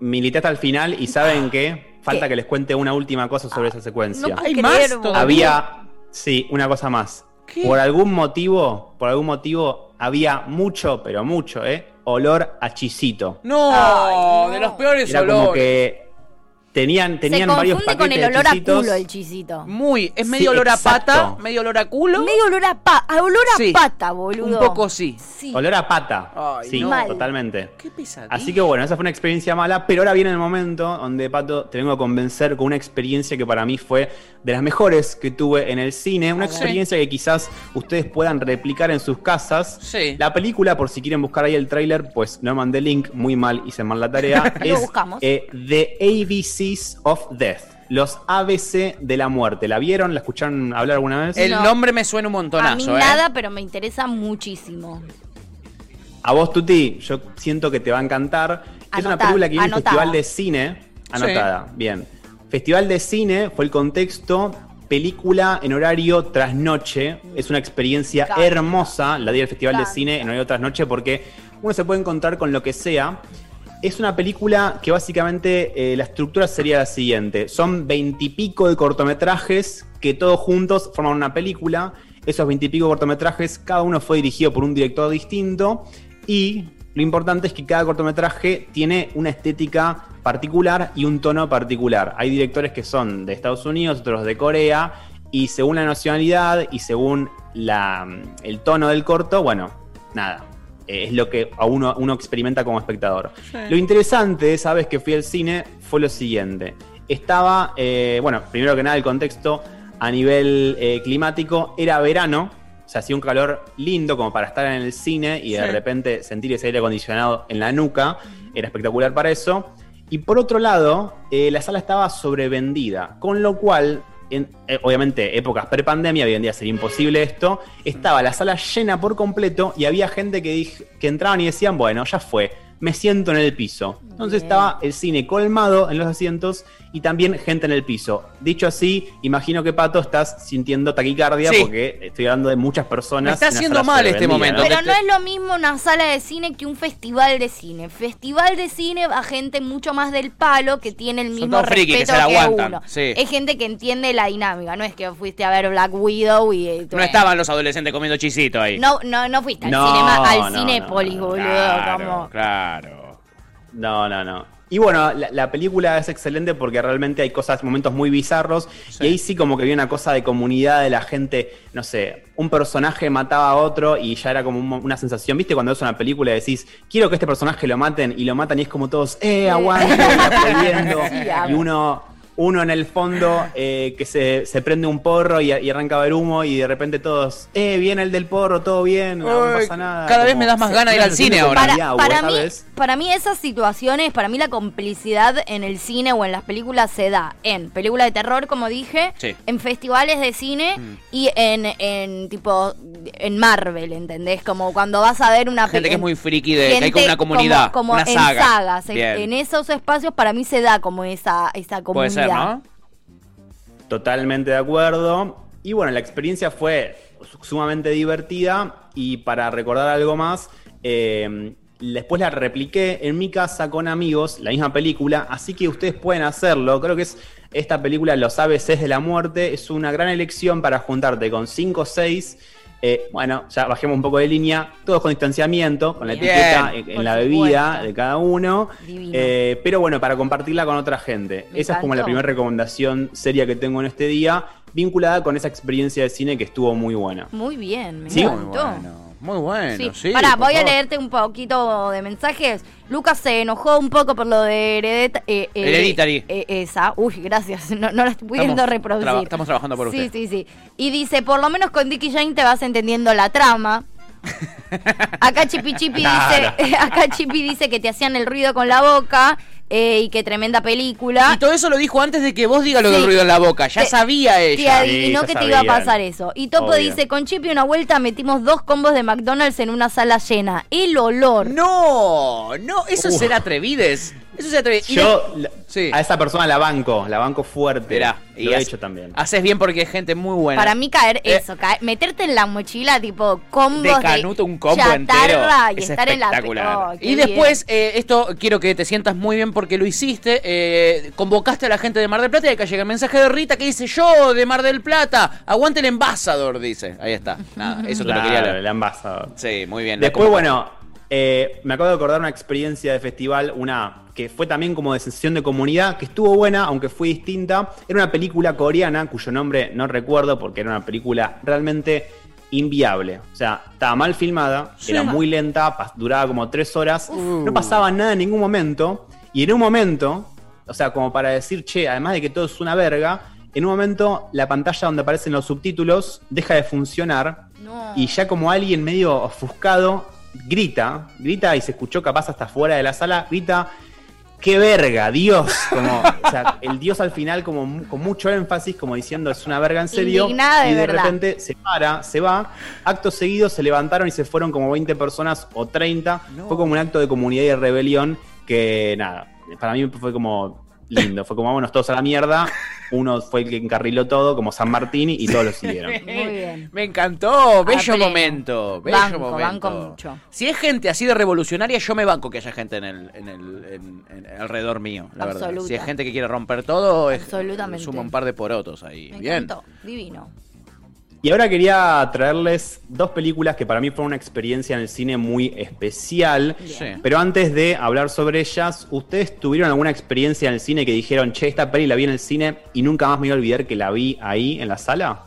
Milité hasta el final y ¿saben qué? Falta ¿Qué? que les cuente una última cosa sobre esa secuencia. No Hay creer, más. Había, sí, una cosa más. ¿Qué? Por algún motivo, por algún motivo, había mucho, pero mucho, ¿eh? Olor a chisito. No, Ay, no. de los peores Era olores. como que Tenían, tenían Se varios paquetes con el de olor a culo el chisito. Muy, es Sí, medio olor a exacto. pata, medio olor a culo. Medio olor a, pa a olor a Sí. pata, boludo. Un poco sí. Sí. Olor a pata. Ay, sí, no. Totalmente. Qué pesadilla. Así que bueno, esa fue una experiencia mala, pero ahora viene el momento donde, Pato, te vengo a convencer con una experiencia que para mí fue de las mejores que tuve en el cine. Una experiencia que quizás ustedes puedan replicar en sus casas. Sí. La película, por si quieren buscar ahí el tráiler, pues no mandé link, muy mal, hice mal la tarea. <laughs> Lo es buscamos. eh, The ABCs of Death. Los ABC de la muerte. ¿La vieron? ¿La escucharon hablar alguna vez? El No. nombre me suena un montonazo, a mí ¿eh? nada, pero me interesa muchísimo. A vos, Tuti, yo siento que te va a encantar. es una película que viene del anotada. Festival de Cine. Anotada, bien. Festival de Cine fue el contexto. Película en horario trasnoche. Es una experiencia hermosa la día del Festival de. Cine en horario trasnoche porque uno se puede encontrar con lo que sea. Es una película que básicamente eh, la estructura sería la siguiente. Son veintipico de cortometrajes que todos juntos forman una película. Esos veintipico cortometrajes, cada uno fue dirigido por un director distinto. Y lo importante es que cada cortometraje tiene una estética particular y un tono particular. Hay directores que son de Estados Unidos, otros de Corea. Y según la nacionalidad y según la, el tono del corto, bueno, nada, es lo que a uno, uno experimenta como espectador. Lo interesante de esa vez que fui al cine fue lo siguiente. Estaba, eh, bueno, primero que nada el contexto a nivel eh, climático era verano, o sea, hacía un calor lindo como para estar en el cine y de repente sentir ese aire acondicionado en la nuca, era espectacular para eso. Y por otro lado, eh, la sala estaba sobrevendida, con lo cual, en, eh, obviamente, épocas pre-pandemia, hoy en día sería imposible esto, estaba la sala llena por completo y había gente que, dij- que entraban y decían, bueno, ya fue, me siento en el piso. Entonces Bien. estaba el cine colmado en los asientos y también gente en el piso. Dicho así, imagino que Pato estás sintiendo taquicardia Sí. porque estoy hablando de muchas personas. Me está haciendo mal este momento. ¿no? Pero no te- es lo mismo una sala de cine que un festival de cine. Festival de cine va gente mucho más del palo que tiene el mismo frikis, que respeto se la que, uno. sí. Es gente que entiende la dinámica. No es que fuiste a ver Black Widow y eh, No estaban los adolescentes comiendo chisito ahí. No, no, no fuiste al No, cinema, al no, Cinépolis, no, boludo. Claro, como- claro. No, no, no. Y bueno, la, la película es excelente porque realmente hay cosas, momentos muy bizarros. Sí. Y ahí sí como que había una cosa de comunidad de la gente, no sé, un personaje mataba a otro y ya era como un una sensación. ¿Viste cuando ves una película y decís, quiero que este personaje lo maten y lo matan y es como todos, eh, aguante. <laughs> Sí, y uno, uno en el fondo eh, que se, se prende un porro y, y arranca a ver humo y de repente todos, eh, viene el del porro, todo bien, no, pasa nada. cada vez me das más ganas de ir al cine ahora. Para, para mí, ¿sabes? Para mí esas situaciones, para mí la complicidad en el cine o en las películas se da en películas de terror, como dije, Sí. en festivales de cine Mm. y en, en tipo en Marvel, ¿entendés? Como cuando vas a ver una Gente que es muy friki, de, que hay como una comunidad, como, como una en saga. sagas, en- esos espacios para mí se da como esa esa Puede comunidad. ser, ¿no? Totalmente de acuerdo. Y bueno, la experiencia fue sumamente divertida y para recordar algo más, eh, después la repliqué en mi casa con amigos, la misma película, así que ustedes pueden hacerlo. Creo que es esta película, Los ABCs de la muerte, es una gran elección para juntarte con 5 o 6. bueno, ya bajemos un poco de línea, todos con distanciamiento, con la Bien. etiqueta en, la bebida supuesto. de cada uno. Eh, pero bueno, para compartirla con otra gente. Me Esa es como la primera recomendación seria que tengo en este día, vinculada con esa experiencia de cine que estuvo muy buena. Muy bien, me Sí. Muy encantó. bueno. Muy bueno, Sí. sí. Pará, voy a leerte un poquito de mensajes. Lucas se enojó un poco por lo de Heredita- eh, eh, Hereditary. eh, esa. Uy, gracias. No, no la estoy pudiendo reproducir. traba- estamos trabajando por sí, usted. Sí, sí, Y dice, por lo menos con Dicky Jane te vas entendiendo la trama. Acá Chipi Chipi dice, <laughs> acá Chipi dice que te hacían el ruido con la boca eh, y que tremenda película. Y todo eso lo dijo antes de que vos digas lo del Sí. ruido en la boca. Ya Te- sabía Te ella. adivinó Sí, que te iba a pasar eso. Y Topo Obvio. dice, con Chipi una vuelta metimos dos combos de McDonald's en una sala llena. El olor. No, no, eso es Uf. ser atrevides. Eso es ser atrevides. Y Yo la- Sí. a esa persona la banco, la banco fuerte. Mirá, lo he hecho también. Haces bien porque es gente muy buena. Para mí caer Eh, eso, caer- meterte en la mochila tipo combos de canuto un combo entero y es estar en la espectacular. Oh, y después eh, esto quiero que te sientas muy bien porque lo hiciste eh, convocaste a la gente de Mar del Plata y acá llega el mensaje de Rita que dice yo de Mar del Plata aguante el embajador dice ahí está nada eso te lo quería Claro, leer el embajador. sí muy bien Después, bueno, eh, me acabo de acordar una experiencia de festival, una que fue también como de sensación de comunidad, que estuvo buena, aunque fue distinta. Era una película coreana, cuyo nombre no recuerdo porque era una película realmente inviable. O sea, estaba mal filmada, Sí. era muy lenta, duraba como tres horas, no pasaba nada en ningún momento. Y en un momento, o sea, como para decir, che, además de que todo es una verga, en un momento la pantalla donde aparecen los subtítulos deja de funcionar No. y ya como alguien medio ofuscado grita, grita y se escuchó capaz hasta fuera de la sala, grita, ¡qué verga, Dios! Como, o sea, el Dios al final como con mucho énfasis, como diciendo, es una verga en serio. Indignada de y de verdad. repente se para, se va, acto seguido se levantaron y se fueron como 20 personas o 30. No. Fue como un acto de comunidad y de rebelión que, nada, para mí fue como lindo, fue como vámonos todos a la mierda. Uno fue el que encarriló todo, como San Martín, y todos lo siguieron. <laughs> Muy bien. Me encantó, bello momento, bello Banco, momento. banco mucho. Si es gente así de revolucionaria, yo me banco que haya gente en el, en el en- en- alrededor mío, la verdad. Si es gente que quiere romper todo, es, Absolutamente. suma un par de porotos ahí. Me Bien. encantó. Divino. Y ahora quería traerles dos películas que para mí fueron una experiencia en el cine muy especial. Sí. Pero antes de hablar sobre ellas, ¿ustedes tuvieron alguna experiencia en el cine que dijeron, che, esta peli la vi en el cine y nunca más me iba a olvidar que la vi ahí en la sala?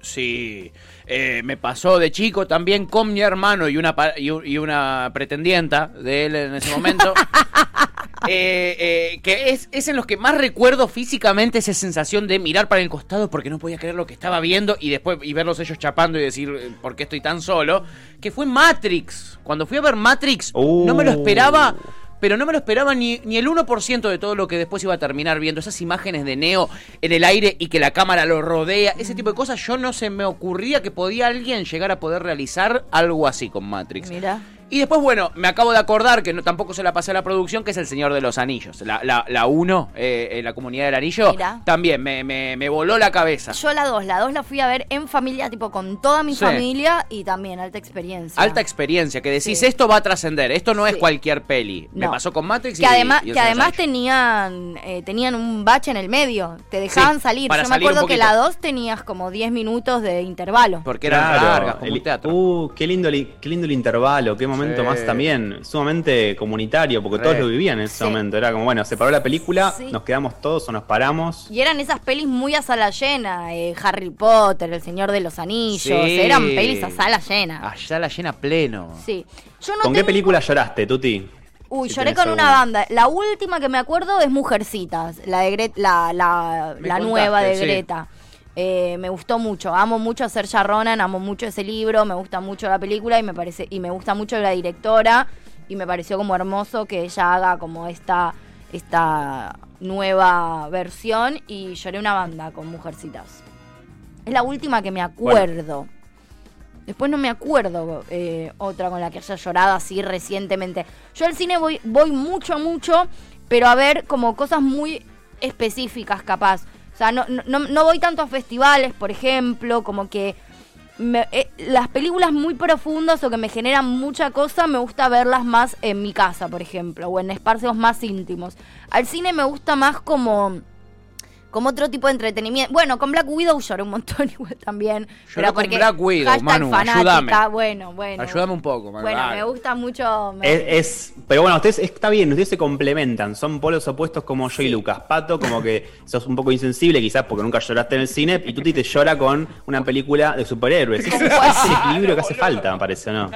Sí, eh, me pasó de chico también con mi hermano y una, y una pretendienta de él en ese momento. <laughs> <laughs> Eh, eh, que es, es en los que más recuerdo físicamente esa sensación de mirar para el costado porque no podía creer lo que estaba viendo y después y verlos ellos chapando y decir eh, por qué estoy tan solo. Que fue Matrix. Cuando fui a ver Matrix, no me lo Uh. esperaba. Pero no me lo esperaba ni, ni el 1% de todo lo que después iba a terminar viendo. Esas imágenes de Neo en el aire y que la cámara lo rodea. Ese tipo de cosas. Yo no se me ocurría que podía alguien llegar a poder realizar algo así con Matrix. Mira. Y después, bueno, me acabo de acordar que no, tampoco se la pasé a la producción, que es El Señor de los Anillos. La 1, la, la uno, eh, eh, la comunidad del anillo, Mira. también me, me, me voló la cabeza. Yo la dos, la dos la fui a ver en familia, tipo con toda mi Sí. familia y también alta experiencia. Alta experiencia, que decís, Sí. esto va a trascender, esto no es cualquier peli. Me pasó con Matrix y que además, y que además tenían, eh, tenían un bache en el medio, te dejaban Sí, salir. para Yo me salir acuerdo que la 2 tenías como 10 minutos de intervalo. Porque eran largas, como el- un teatro. Uh, qué lindo, li- qué lindo el intervalo, qué momento Sí. más también, sumamente comunitario, porque Re. todos lo vivían en ese Sí. momento. Era como, bueno, se paró la película, Sí. nos quedamos todos o nos paramos. Y eran esas pelis muy a sala llena, eh, Harry Potter, El Señor de los Anillos, Sí. eran pelis a sala llena. Allá la llena pleno. Sí. Yo no ¿Con qué película lloraste, Tuti? Uy, Si lloré con una banda. La última que me acuerdo es Mujercitas, la de Gre- la, la, nueva de sí. Greta. Eh, me gustó mucho, amo mucho a Serja Ronan, amo mucho ese libro, me gusta mucho la película y me parece y me gusta mucho la directora y me pareció como hermoso que ella haga como esta esta nueva versión y lloré una banda con Mujercitas. Es la última que me acuerdo. Después no me acuerdo eh, otra con la que haya llorado así recientemente. Yo al cine voy, voy mucho, mucho, pero a ver como cosas muy específicas capaz. O sea, no, no, no- voy tanto a festivales, por ejemplo, como que eh, las películas muy profundas o que me generan mucha cosa, me gusta verlas más en mi casa, por ejemplo, o en espacios más íntimos. Al cine me gusta más como como otro tipo de entretenimiento. Bueno, con Black Widow lloré un montón <laughs> igual también. pero con porque Black Widow, Manu, fanática, ayúdame. Bueno, bueno. Ayúdame un poco, Manu, Bueno, me gusta mucho. me- Es, es- pero bueno, ustedes está bien, ustedes se complementan, son polos opuestos como yo y. Lucas. Pato, como que sos un poco insensible, quizás porque nunca lloraste en el cine, y Tuti te llora con una película de superhéroes. <laughs> Ese es el equilibrio que hace falta, me parece, ¿no?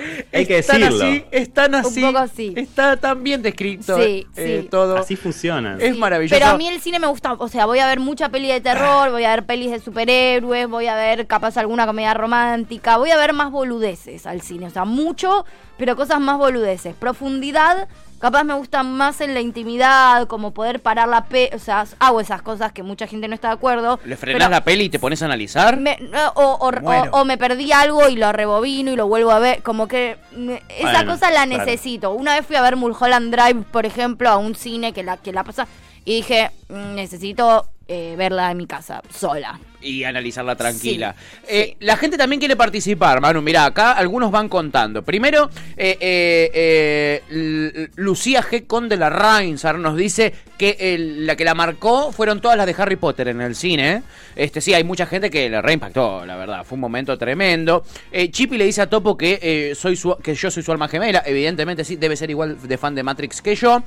<laughs> Hay que Están decirlo. así, están así. poco así. Está tan bien descrito Sí, eh, sí. todo. Así funciona. Es maravilloso. Pero a mí el cine me gusta, o sea, voy a ver mucha peli de terror, voy a ver pelis de superhéroes, voy a ver capaz alguna comedia romántica, voy a ver más boludeces al cine, o sea, mucho, pero cosas más boludeces. Profundidad, capaz me gusta más en la intimidad, como poder parar la pe, o sea, hago esas cosas que mucha gente no está de acuerdo. ¿Le frenás la peli y te pones a analizar? me- o, o- Muero. o- o me perdí algo y lo rebobino y lo vuelvo a ver. Como que me- esa Bueno, cosa la claro. necesito. Una vez fui a ver Mulholland Drive, por ejemplo, a un cine que la, que la pasa y dije, "Mm, necesito eh, verla en mi casa, sola. Y analizarla tranquila. Sí, Eh, sí. La gente también quiere participar, Manu. Mira, acá algunos van contando. Primero, eh, eh, Lucía G. Conde la Reinsar nos dice que el- la que la marcó fueron todas las de Harry Potter en el cine. Este sí, hay mucha gente que le reimpactó, la verdad. Fue un momento tremendo. Chippy le dice a Topo que, soy su- que yo soy su alma gemela. Evidentemente sí, debe ser igual de fan de Matrix que yo.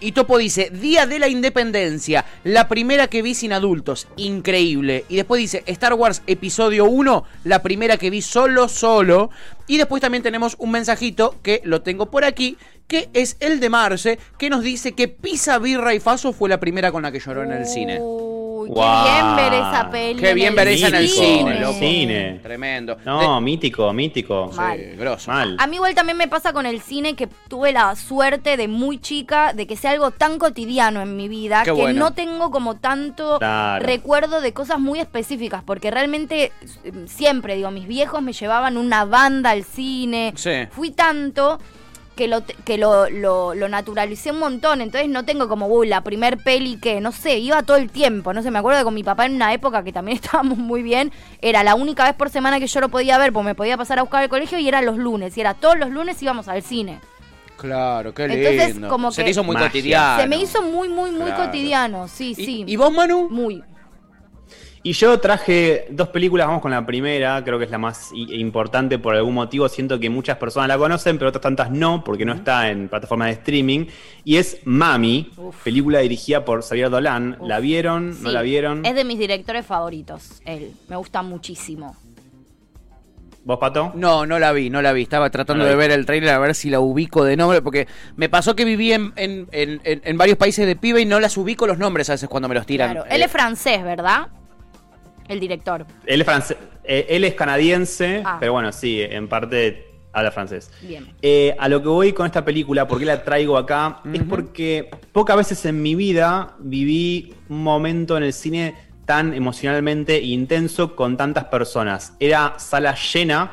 Y Topo dice, Día de la Independencia, la primera que vi sin adultos, increíble. Y después dice, Star Wars Episodio 1, la primera que vi solo, solo. Y después también tenemos un mensajito que lo tengo por aquí, que es el de Marce, que nos dice que Pisa, Birra y Faso fue la primera con la que lloró en el cine. Uy, qué bien ver esa peli. Qué bien ver esa en el cine, en el loco. cine. Tremendo. No, mítico, mítico. Mal. sí, grosso. Mal. A mí igual también me pasa con el cine que tuve la suerte de muy chica de que sea algo tan cotidiano en mi vida Qué que bueno. no tengo como tanto Claro. recuerdo de cosas muy específicas porque realmente eh, siempre digo mis viejos me llevaban una banda al cine Sí. fui tanto que lo te- que lo, lo, lo naturalicé un montón entonces no tengo como uy la primer peli que no sé iba todo el tiempo no sé me acuerdo de con mi papá en una época que también <laughs> estábamos muy bien era la única vez por semana que yo lo podía ver porque me podía pasar a buscar al colegio y era los lunes y era todos los lunes íbamos al cine Claro, qué Entonces, lindo. como Se que- te hizo muy Magia. cotidiano. se me hizo muy muy muy Claro. cotidiano sí ¿Y, sí ¿Y vos, Manu? muy Y yo traje dos películas, vamos con la primera, creo que es la más importante por algún motivo, siento que muchas personas la conocen, pero otras tantas no, porque no está en plataformas de streaming, y es Mami, Uf. película dirigida por Xavier Dolan. Uf. ¿La vieron? ¿No la vieron? es de mis directores favoritos él me gusta muchísimo ¿Vos, Pato? No, no la vi, no la vi. Estaba tratando No de vi. ver el trailer a ver si la ubico de nombre, porque me pasó que viví en, en, en- en- en varios países de pibe y no las ubico los nombres a veces cuando me los tiran. claro Eh, él es francés verdad el director Él es, france- eh, él es canadiense, Ah. pero bueno, sí, en parte habla francés. bien Eh, a lo que voy con esta película, ¿por qué la traigo acá? Es porque pocas veces en mi vida viví un momento en el cine tan emocionalmente intenso con tantas personas. Era sala llena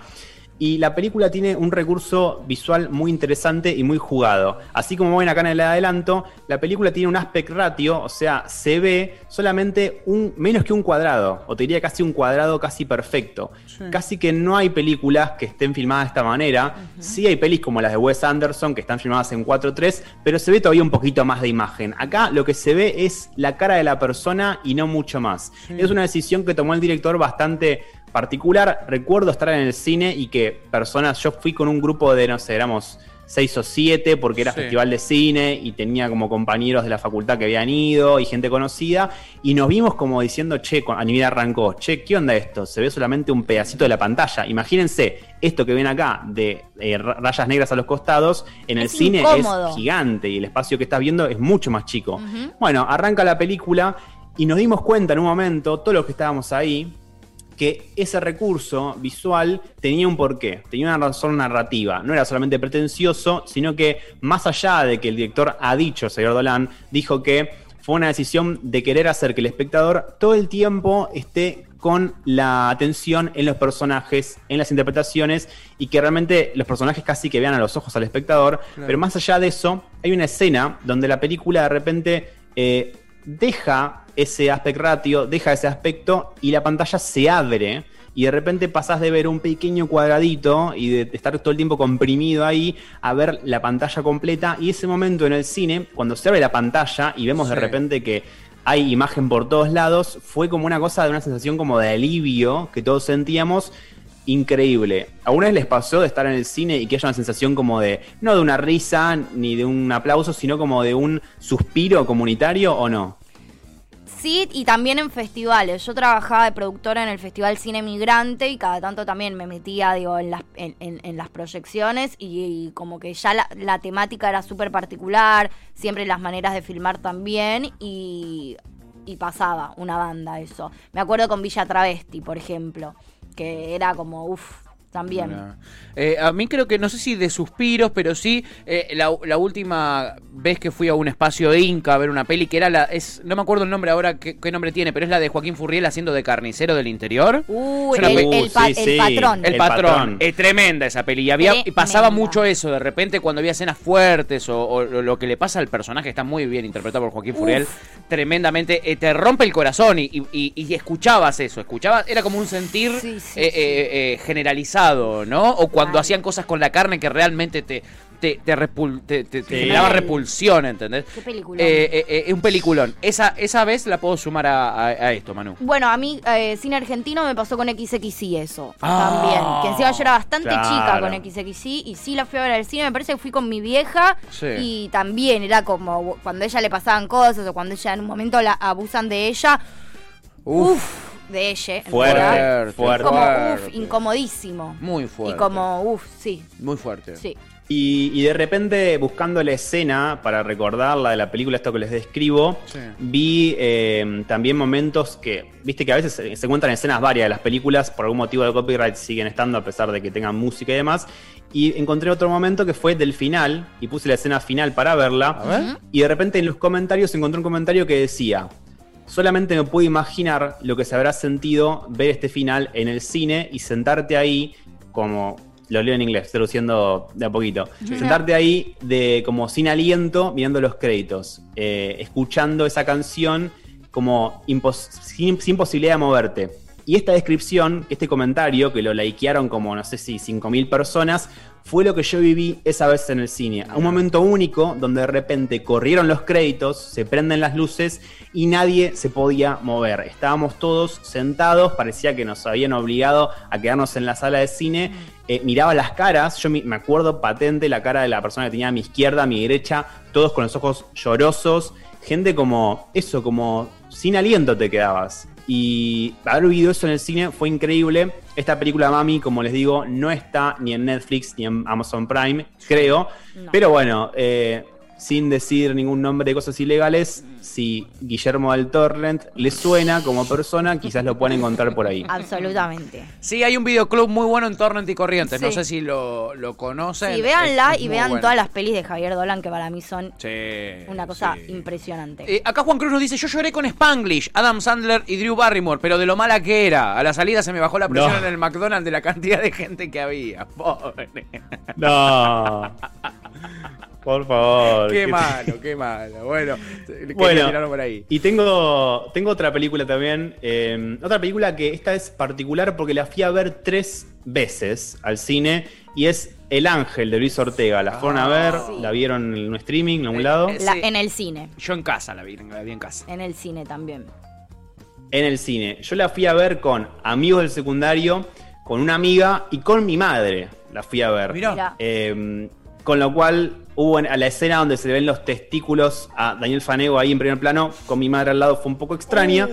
y la película tiene un recurso visual muy interesante y muy jugado. Así como ven acá en el adelanto, la película tiene un aspect ratio, o sea, se ve solamente un menos que un cuadrado, o te diría casi un cuadrado casi perfecto. Casi que no hay películas que estén filmadas de esta manera. Sí hay pelis como las de Wes Anderson que están filmadas en 4.3, pero se ve todavía un poquito más de imagen. Acá lo que se ve es la cara de la persona y no mucho más. Es una decisión que tomó el director bastante particular. Recuerdo estar en el cine y que personas, yo fui con un grupo de, no sé, éramos seis o siete porque era Sí. festival de cine y tenía como compañeros de la facultad que habían ido y gente conocida y nos vimos como diciendo, che, a nivel arrancó, che, ¿qué onda esto? Se ve solamente un pedacito de la pantalla. Imagínense esto que ven acá de eh, ra- rayas negras a los costados, en el cine incómodo. es gigante y el espacio que estás viendo es mucho más chico. Bueno, arranca la película y nos dimos cuenta en un momento, todos los que estábamos ahí, que ese recurso visual tenía un porqué, tenía una razón narrativa. No era solamente pretencioso, sino que más allá de que el director ha dicho, señor Dolan, dijo que fue una decisión de querer hacer que el espectador todo el tiempo esté con la atención en los personajes, en las interpretaciones y que realmente los personajes casi que vean a los ojos al espectador. Pero más allá de eso, hay una escena donde la película de repente eh, deja ese aspect ratio, deja ese aspecto y la pantalla se abre y de repente pasás de ver un pequeño cuadradito y de estar todo el tiempo comprimido ahí a ver la pantalla completa y ese momento en el cine, cuando se abre la pantalla y vemos de repente que hay imagen por todos lados, fue como una cosa de una sensación como de alivio que todos sentíamos increíble. ¿Alguna vez les pasó de estar en el cine y que haya una sensación como de, no de una risa ni de un aplauso, sino como de un suspiro comunitario o no? Sí, y también en festivales. Yo trabajaba de productora en el Festival Cine Migrante y cada tanto también me metía, digo, en las, en, en- las proyecciones y, y como que ya la, la temática era súper particular, siempre las maneras de filmar también y, y pasaba una banda eso. Me acuerdo con Villa Travesti, por ejemplo, que era como, uff, también. Eh, a mí creo que, no sé si de suspiros, pero sí, eh, la, la última vez que fui a un espacio Inca a ver una peli, que era la, es, no me acuerdo el nombre ahora, qué, qué nombre tiene, pero es la de Joaquín Furriel haciendo de carnicero del interior. Uh, el, pe- el pa- sí, el sí. patrón. El, patrón. Es tremenda esa peli. Y, había, y pasaba mucho eso. De repente, cuando había escenas fuertes o, o lo lo que le pasa al personaje, está muy bien interpretado por Joaquín Furiel. Tremendamente. eh, te rompe el corazón y, y- y- y escuchabas eso. Escuchabas. Era como un sentir Sí, sí, ¿no? O cuando hacían cosas con la carne que realmente te. Te, te, repul- te- te- Sí. generaba repulsión, ¿entendés? Qué peliculón. Eh, eh, eh, un peliculón. Esa, esa vez la puedo sumar a, a- a esto, Manu. Bueno, a mí, eh, cine argentino me pasó con XXI eso. Ah. también. Que encima yo era bastante Claro. chica con XXI y sí la fui a ver al cine. Me parece que fui con mi vieja Sí. y también era como cuando a ella le pasaban cosas o cuando ella en un momento la abusan de ella. Uf, de ella. en Fuerte, realidad. fuerte. Como, fuerte. uf, incomodísimo. Muy fuerte. Y como, uf, sí, Muy fuerte. sí. Y, y de repente, buscando la escena para recordarla de la película, esto que les describo, Sí. vi eh, también momentos que, viste que a veces se, se encuentran escenas varias de las películas, por algún motivo de copyright siguen estando a pesar de que tengan música y demás. Y encontré otro momento que fue del final, y puse la escena final para verla. A ver. Y de repente en los comentarios encontré un comentario que decía: Solamente me puedo imaginar lo que se habrá sentido ver este final en el cine y sentarte ahí como. Lo leo en inglés, traduciendo de a poquito. Sentarte ahí de como sin aliento, mirando los créditos, eh, escuchando esa canción como impos- sin, sin posibilidad de moverte. Y esta descripción, este comentario, que lo likearon como no sé si 5.000 personas, fue lo que yo viví esa vez en el cine. Un momento único donde de repente corrieron los créditos, se prenden las luces y nadie se podía mover. Estábamos todos sentados, parecía que nos habían obligado a quedarnos en la sala de cine. Eh, miraba las caras, yo me acuerdo patente la cara de la persona que tenía a mi izquierda, a mi derecha, todos con los ojos llorosos. Gente como eso, como sin aliento te quedabas. Y haber vivido eso en el cine fue increíble. Esta película Mami, como les digo, no está ni en Netflix ni en Amazon Prime, creo. No. Pero bueno, eh, sin decir ningún nombre de cosas ilegales, si Guillermo del Torrent le suena como persona, quizás lo puedan encontrar por ahí. Absolutamente. Sí, hay un videoclub muy bueno en Torrent y Corrientes. No sé si lo, lo conocen. Sí, véanla Es- es y vean bueno. todas las pelis de Javier Dolan que para mí son Sí, una cosa sí. impresionante. Eh, acá Juan Cruz nos dice, yo lloré con Spanglish, Adam Sandler y Drew Barrymore, pero de lo mala que era. A la salida se me bajó la presión No. en el McDonald's de la cantidad de gente que había. Pobre. No. <laughs> Por favor. Qué malo, qué malo. Bueno, Bueno, por ahí. y tengo, tengo otra película también. eh, otra película que esta es particular porque la fui a ver tres veces al cine y es El Ángel de Luis Ortega. La fueron a ver, sí. la vieron en un streaming en algún Eh, lado. eh, La- en el cine. Yo en casa la vi, la vi en casa. En el cine también. En el cine. Yo la fui a ver con amigos del secundario, con una amiga y con mi madre. La fui a ver. Mirá. Mirá. Eh, con lo cual hubo en- a la escena donde se le ven los testículos a Daniel Fanego ahí en primer plano, con mi madre al lado fue un poco extraña,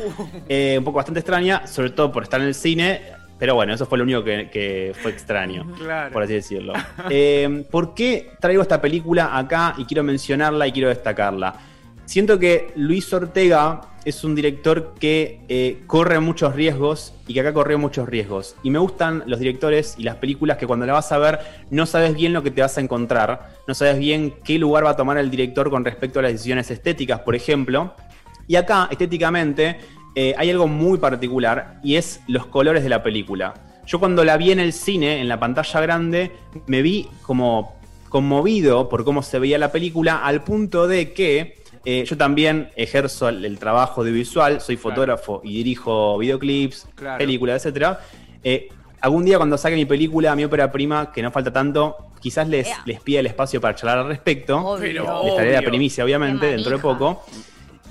eh, un poco bastante extraña, sobre todo por estar en el cine, pero bueno, eso fue lo único que, que fue extraño, Claro. por así decirlo. Eh, ¿Por qué traigo esta película acá y quiero mencionarla y quiero destacarla? Siento que Luis Ortega es un director que eh, corre muchos riesgos y que acá corrió muchos riesgos. Y me gustan los directores y las películas que cuando la vas a ver no sabes bien lo que te vas a encontrar, no sabes bien qué lugar va a tomar el director con respecto a las decisiones estéticas, por ejemplo. Y acá, estéticamente, eh, hay algo muy particular y es los colores de la película. Yo cuando la vi en el cine, en la pantalla grande, me vi como conmovido por cómo se veía la película, al punto de que eh, yo también ejerzo el, el trabajo de visual, soy fotógrafo y dirijo videoclips, Claro. películas, etc. algún día cuando saque mi película, mi ópera prima, que no falta tanto, quizás les, les pida el espacio para charlar al respecto. Obvio. Pero- Les traeré la primicia, obviamente, dentro de poco.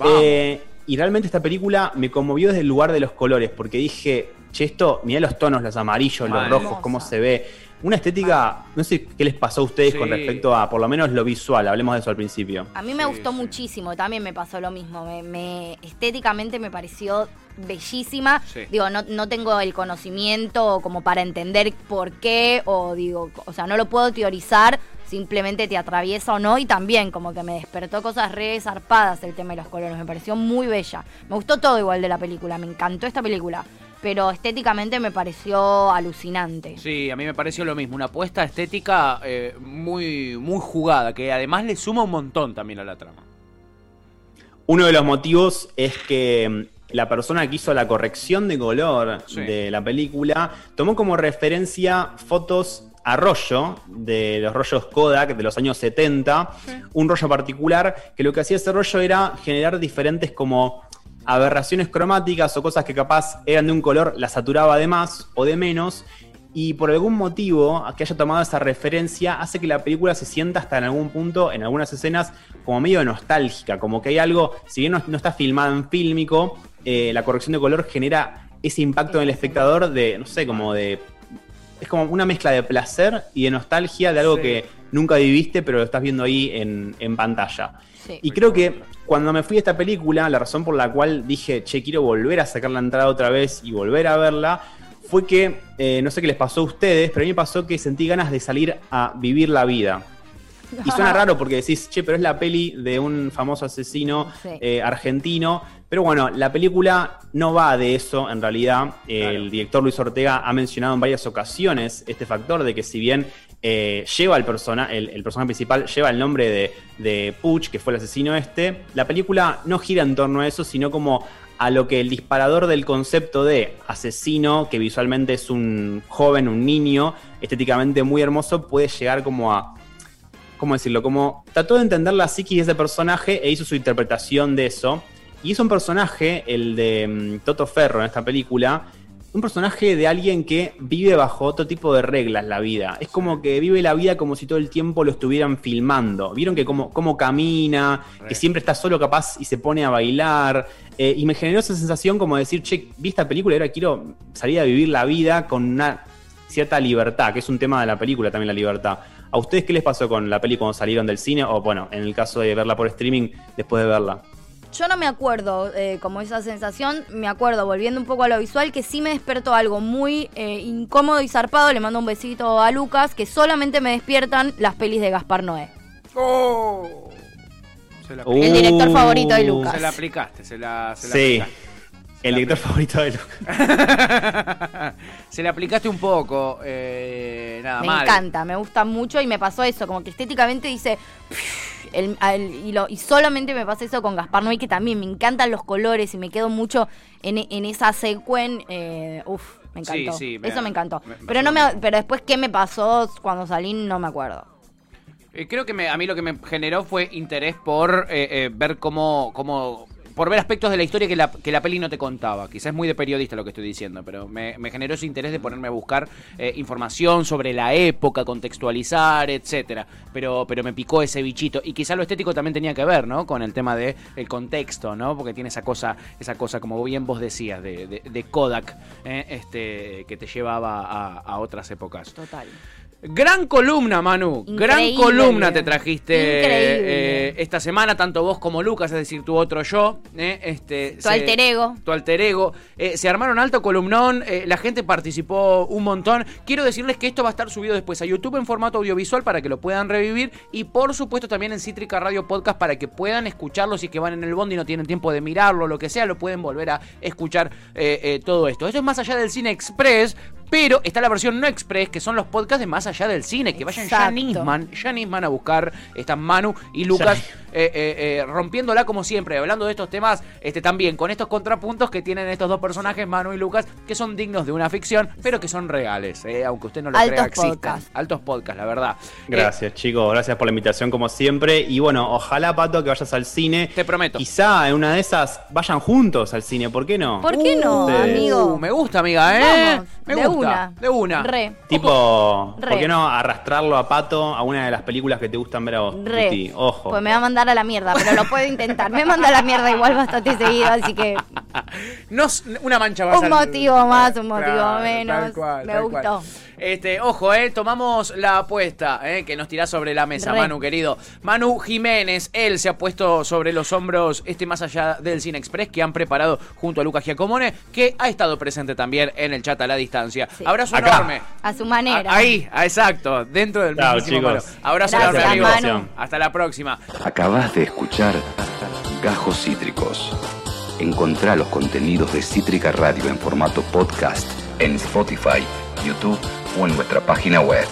Eh, y realmente esta película me conmovió desde el lugar de los colores, porque dije, che, esto, mirá los tonos, los amarillos, los rojos, Hermosa. cómo se ve. Una estética, no sé qué les pasó a ustedes con respecto a, por lo menos, lo visual, hablemos de eso al principio. A mí me Sí, gustó sí. muchísimo, también me pasó lo mismo. Me, me- estéticamente me pareció bellísima. Sí. Digo, no, no tengo el conocimiento como para entender por qué, o digo, o sea, no lo puedo teorizar, simplemente te atraviesa o no, y también como que me despertó cosas re zarpadas el tema de los colores, me pareció muy bella. Me gustó todo igual de la película, me encantó esta película. Pero estéticamente me pareció alucinante. Sí, a mí me pareció lo mismo, una apuesta estética eh, muy, muy jugada, que además le suma un montón también a la trama. Uno de los motivos es que mm, la persona que hizo la corrección de color Sí. de la película tomó como referencia fotos a rollo de los rollos Kodak de los años 70, un rollo particular que lo que hacía ese rollo era generar diferentes como aberraciones cromáticas o cosas que capaz eran de un color, la saturaba de más o de menos. Y por algún motivo que haya tomado esa referencia hace que la película se sienta hasta en algún punto, en algunas escenas, como medio nostálgica, como que hay algo, si bien no, no está filmado en fílmico, eh, la corrección de color genera ese impacto en el espectador de, no sé, como de... Es como una mezcla de placer y de nostalgia de algo Sí. que nunca viviste, pero lo estás viendo ahí en, en pantalla. Sí. Y creo que cuando me fui a esta película, la razón por la cual dije, che, quiero volver a sacar la entrada otra vez y volver a verla, fue que, eh, no sé qué les pasó a ustedes, pero a mí me pasó que sentí ganas de salir a vivir la vida. Y suena <laughs> raro porque decís, che, pero es la peli de un famoso asesino Sí. eh, argentino. Pero bueno, la película no va de eso en realidad. Claro. El director Luis Ortega ha mencionado en varias ocasiones este factor de que si bien eh, lleva el persona, el, el personaje principal lleva el nombre de, de Puch, que fue el asesino este, la película no gira en torno a eso, sino como a lo que el disparador del concepto de asesino, que visualmente es un joven, un niño, estéticamente muy hermoso, puede llegar como a ¿cómo decirlo? Como trató de entender la psiquis de ese personaje e hizo su interpretación de eso. Y es un personaje, el de mm, Toto Ferro en esta película, un personaje de alguien que vive bajo otro tipo de reglas la vida. Es como que vive la vida como si todo el tiempo lo estuvieran filmando. Vieron que como, cómo camina, que siempre está solo capaz y se pone a bailar. Eh, y me generó esa sensación como de decir, che, vi esta película y ahora quiero salir a vivir la vida con una cierta libertad, que es un tema de la película también la libertad. ¿A ustedes qué les pasó con la peli cuando salieron del cine? O bueno, en el caso de verla por streaming, después de verla. Yo no me acuerdo eh, como esa sensación, me acuerdo, volviendo un poco a lo visual, que sí me despertó algo muy eh, incómodo y zarpado. Le mando un besito a Lucas, que solamente me despiertan las pelis de Gaspar Noé. Se la, El director favorito de Lucas. se la aplicaste, se la, se la Sí, aplicaste. El director favorito de Lucas. <laughs> se le aplicaste un poco, eh, nada me mal. encanta, me gusta mucho y me pasó eso, como que estéticamente dice... el- y, lo- y solamente me pasa eso con Gaspar Noé, que también me encantan los colores y me quedo mucho en, en esa secuen. Eh, uf, me Sí, encantó. sí, me- eso me encantó. me- me pero, no me, pero después, ¿qué me pasó cuando salí? No me acuerdo. Eh, creo que me- a mí lo que me generó fue interés por eh, eh, ver cómo, cómo. Por ver aspectos de la historia que la, que la peli no te contaba. Quizás es muy de periodista lo que estoy diciendo, pero me, generó ese interés de ponerme a buscar eh, información sobre la época, contextualizar, etcétera. Pero, pero me picó ese bichito. Y quizás lo estético también tenía que ver, ¿no? Con el tema de el contexto, ¿no? Porque tiene esa cosa, esa cosa, como bien vos decías, de, de- de Kodak, ¿eh? este, que te llevaba a, a otras épocas. Total. Gran columna, Manu. Gran columna te trajiste eh, esta semana, tanto vos como Lucas, es decir, tu otro yo. eh, este, Tu alter ego. Tu alter ego. Eh, se armaron alto columnón, eh, la gente participó un montón. Quiero decirles que esto va a estar subido después a YouTube en formato audiovisual para que lo puedan revivir y por supuesto también en Cítrica Radio Podcast para que puedan escucharlo si que van en el bondi y no tienen tiempo de mirarlo, lo que sea, lo pueden volver a escuchar todo esto. Esto es más allá del cine express, pero está la versión no express, que son los podcasts de más allá del cine, que vayan ya Exacto. Nisman, ya Nisman a buscar, están Manu y Lucas eh, eh, eh, rompiéndola como siempre, hablando de estos temas este también, con estos contrapuntos que tienen estos dos personajes, Manu y Lucas, que son dignos de una ficción, pero que son reales, eh, aunque usted no lo Altos crea, existen. podcasts. Altos podcasts, la verdad. Gracias, chicos. Gracias por la invitación, como siempre. Y bueno, ojalá, Pato, que vayas al cine. Te prometo. Quizá en una de esas vayan juntos al cine, ¿por qué no? ¿Por qué no, amigo? Uh, me gusta, amiga, ¿eh? Vamos, me de gusta. una. De una. Re. Tipo, Re. ¿por qué no arrastrarlo a Pato a una de las películas que te gustan ver a vos? Re. Tuti? Ojo. Pues me va a mandar a la mierda, pero lo puedo intentar. Me manda a la mierda igual bastante seguido, así que <laughs> No, una mancha más. Un al- motivo más, un motivo Claro, menos. tal cual, Me tal gustó. cual. Este, ojo, eh, tomamos la apuesta eh, que nos tirás sobre la mesa, Re. Manu, querido. Manu Jiménez, él se ha puesto sobre los hombros este más allá del Cine Express que han preparado junto a Lucas Giacomone, que ha estado presente también en el chat a la distancia. Sí. Abrazo Acá. enorme. a su manera. A- Ahí, ah, exacto, dentro del Chao, chicos. Abrazo Gracias, enorme, amigo. Manu. Hasta la próxima. Acabas de escuchar Gajos Cítricos. Encontrá los contenidos de Cítrica Radio en formato podcast en Spotify, YouTube o en nuestra página web.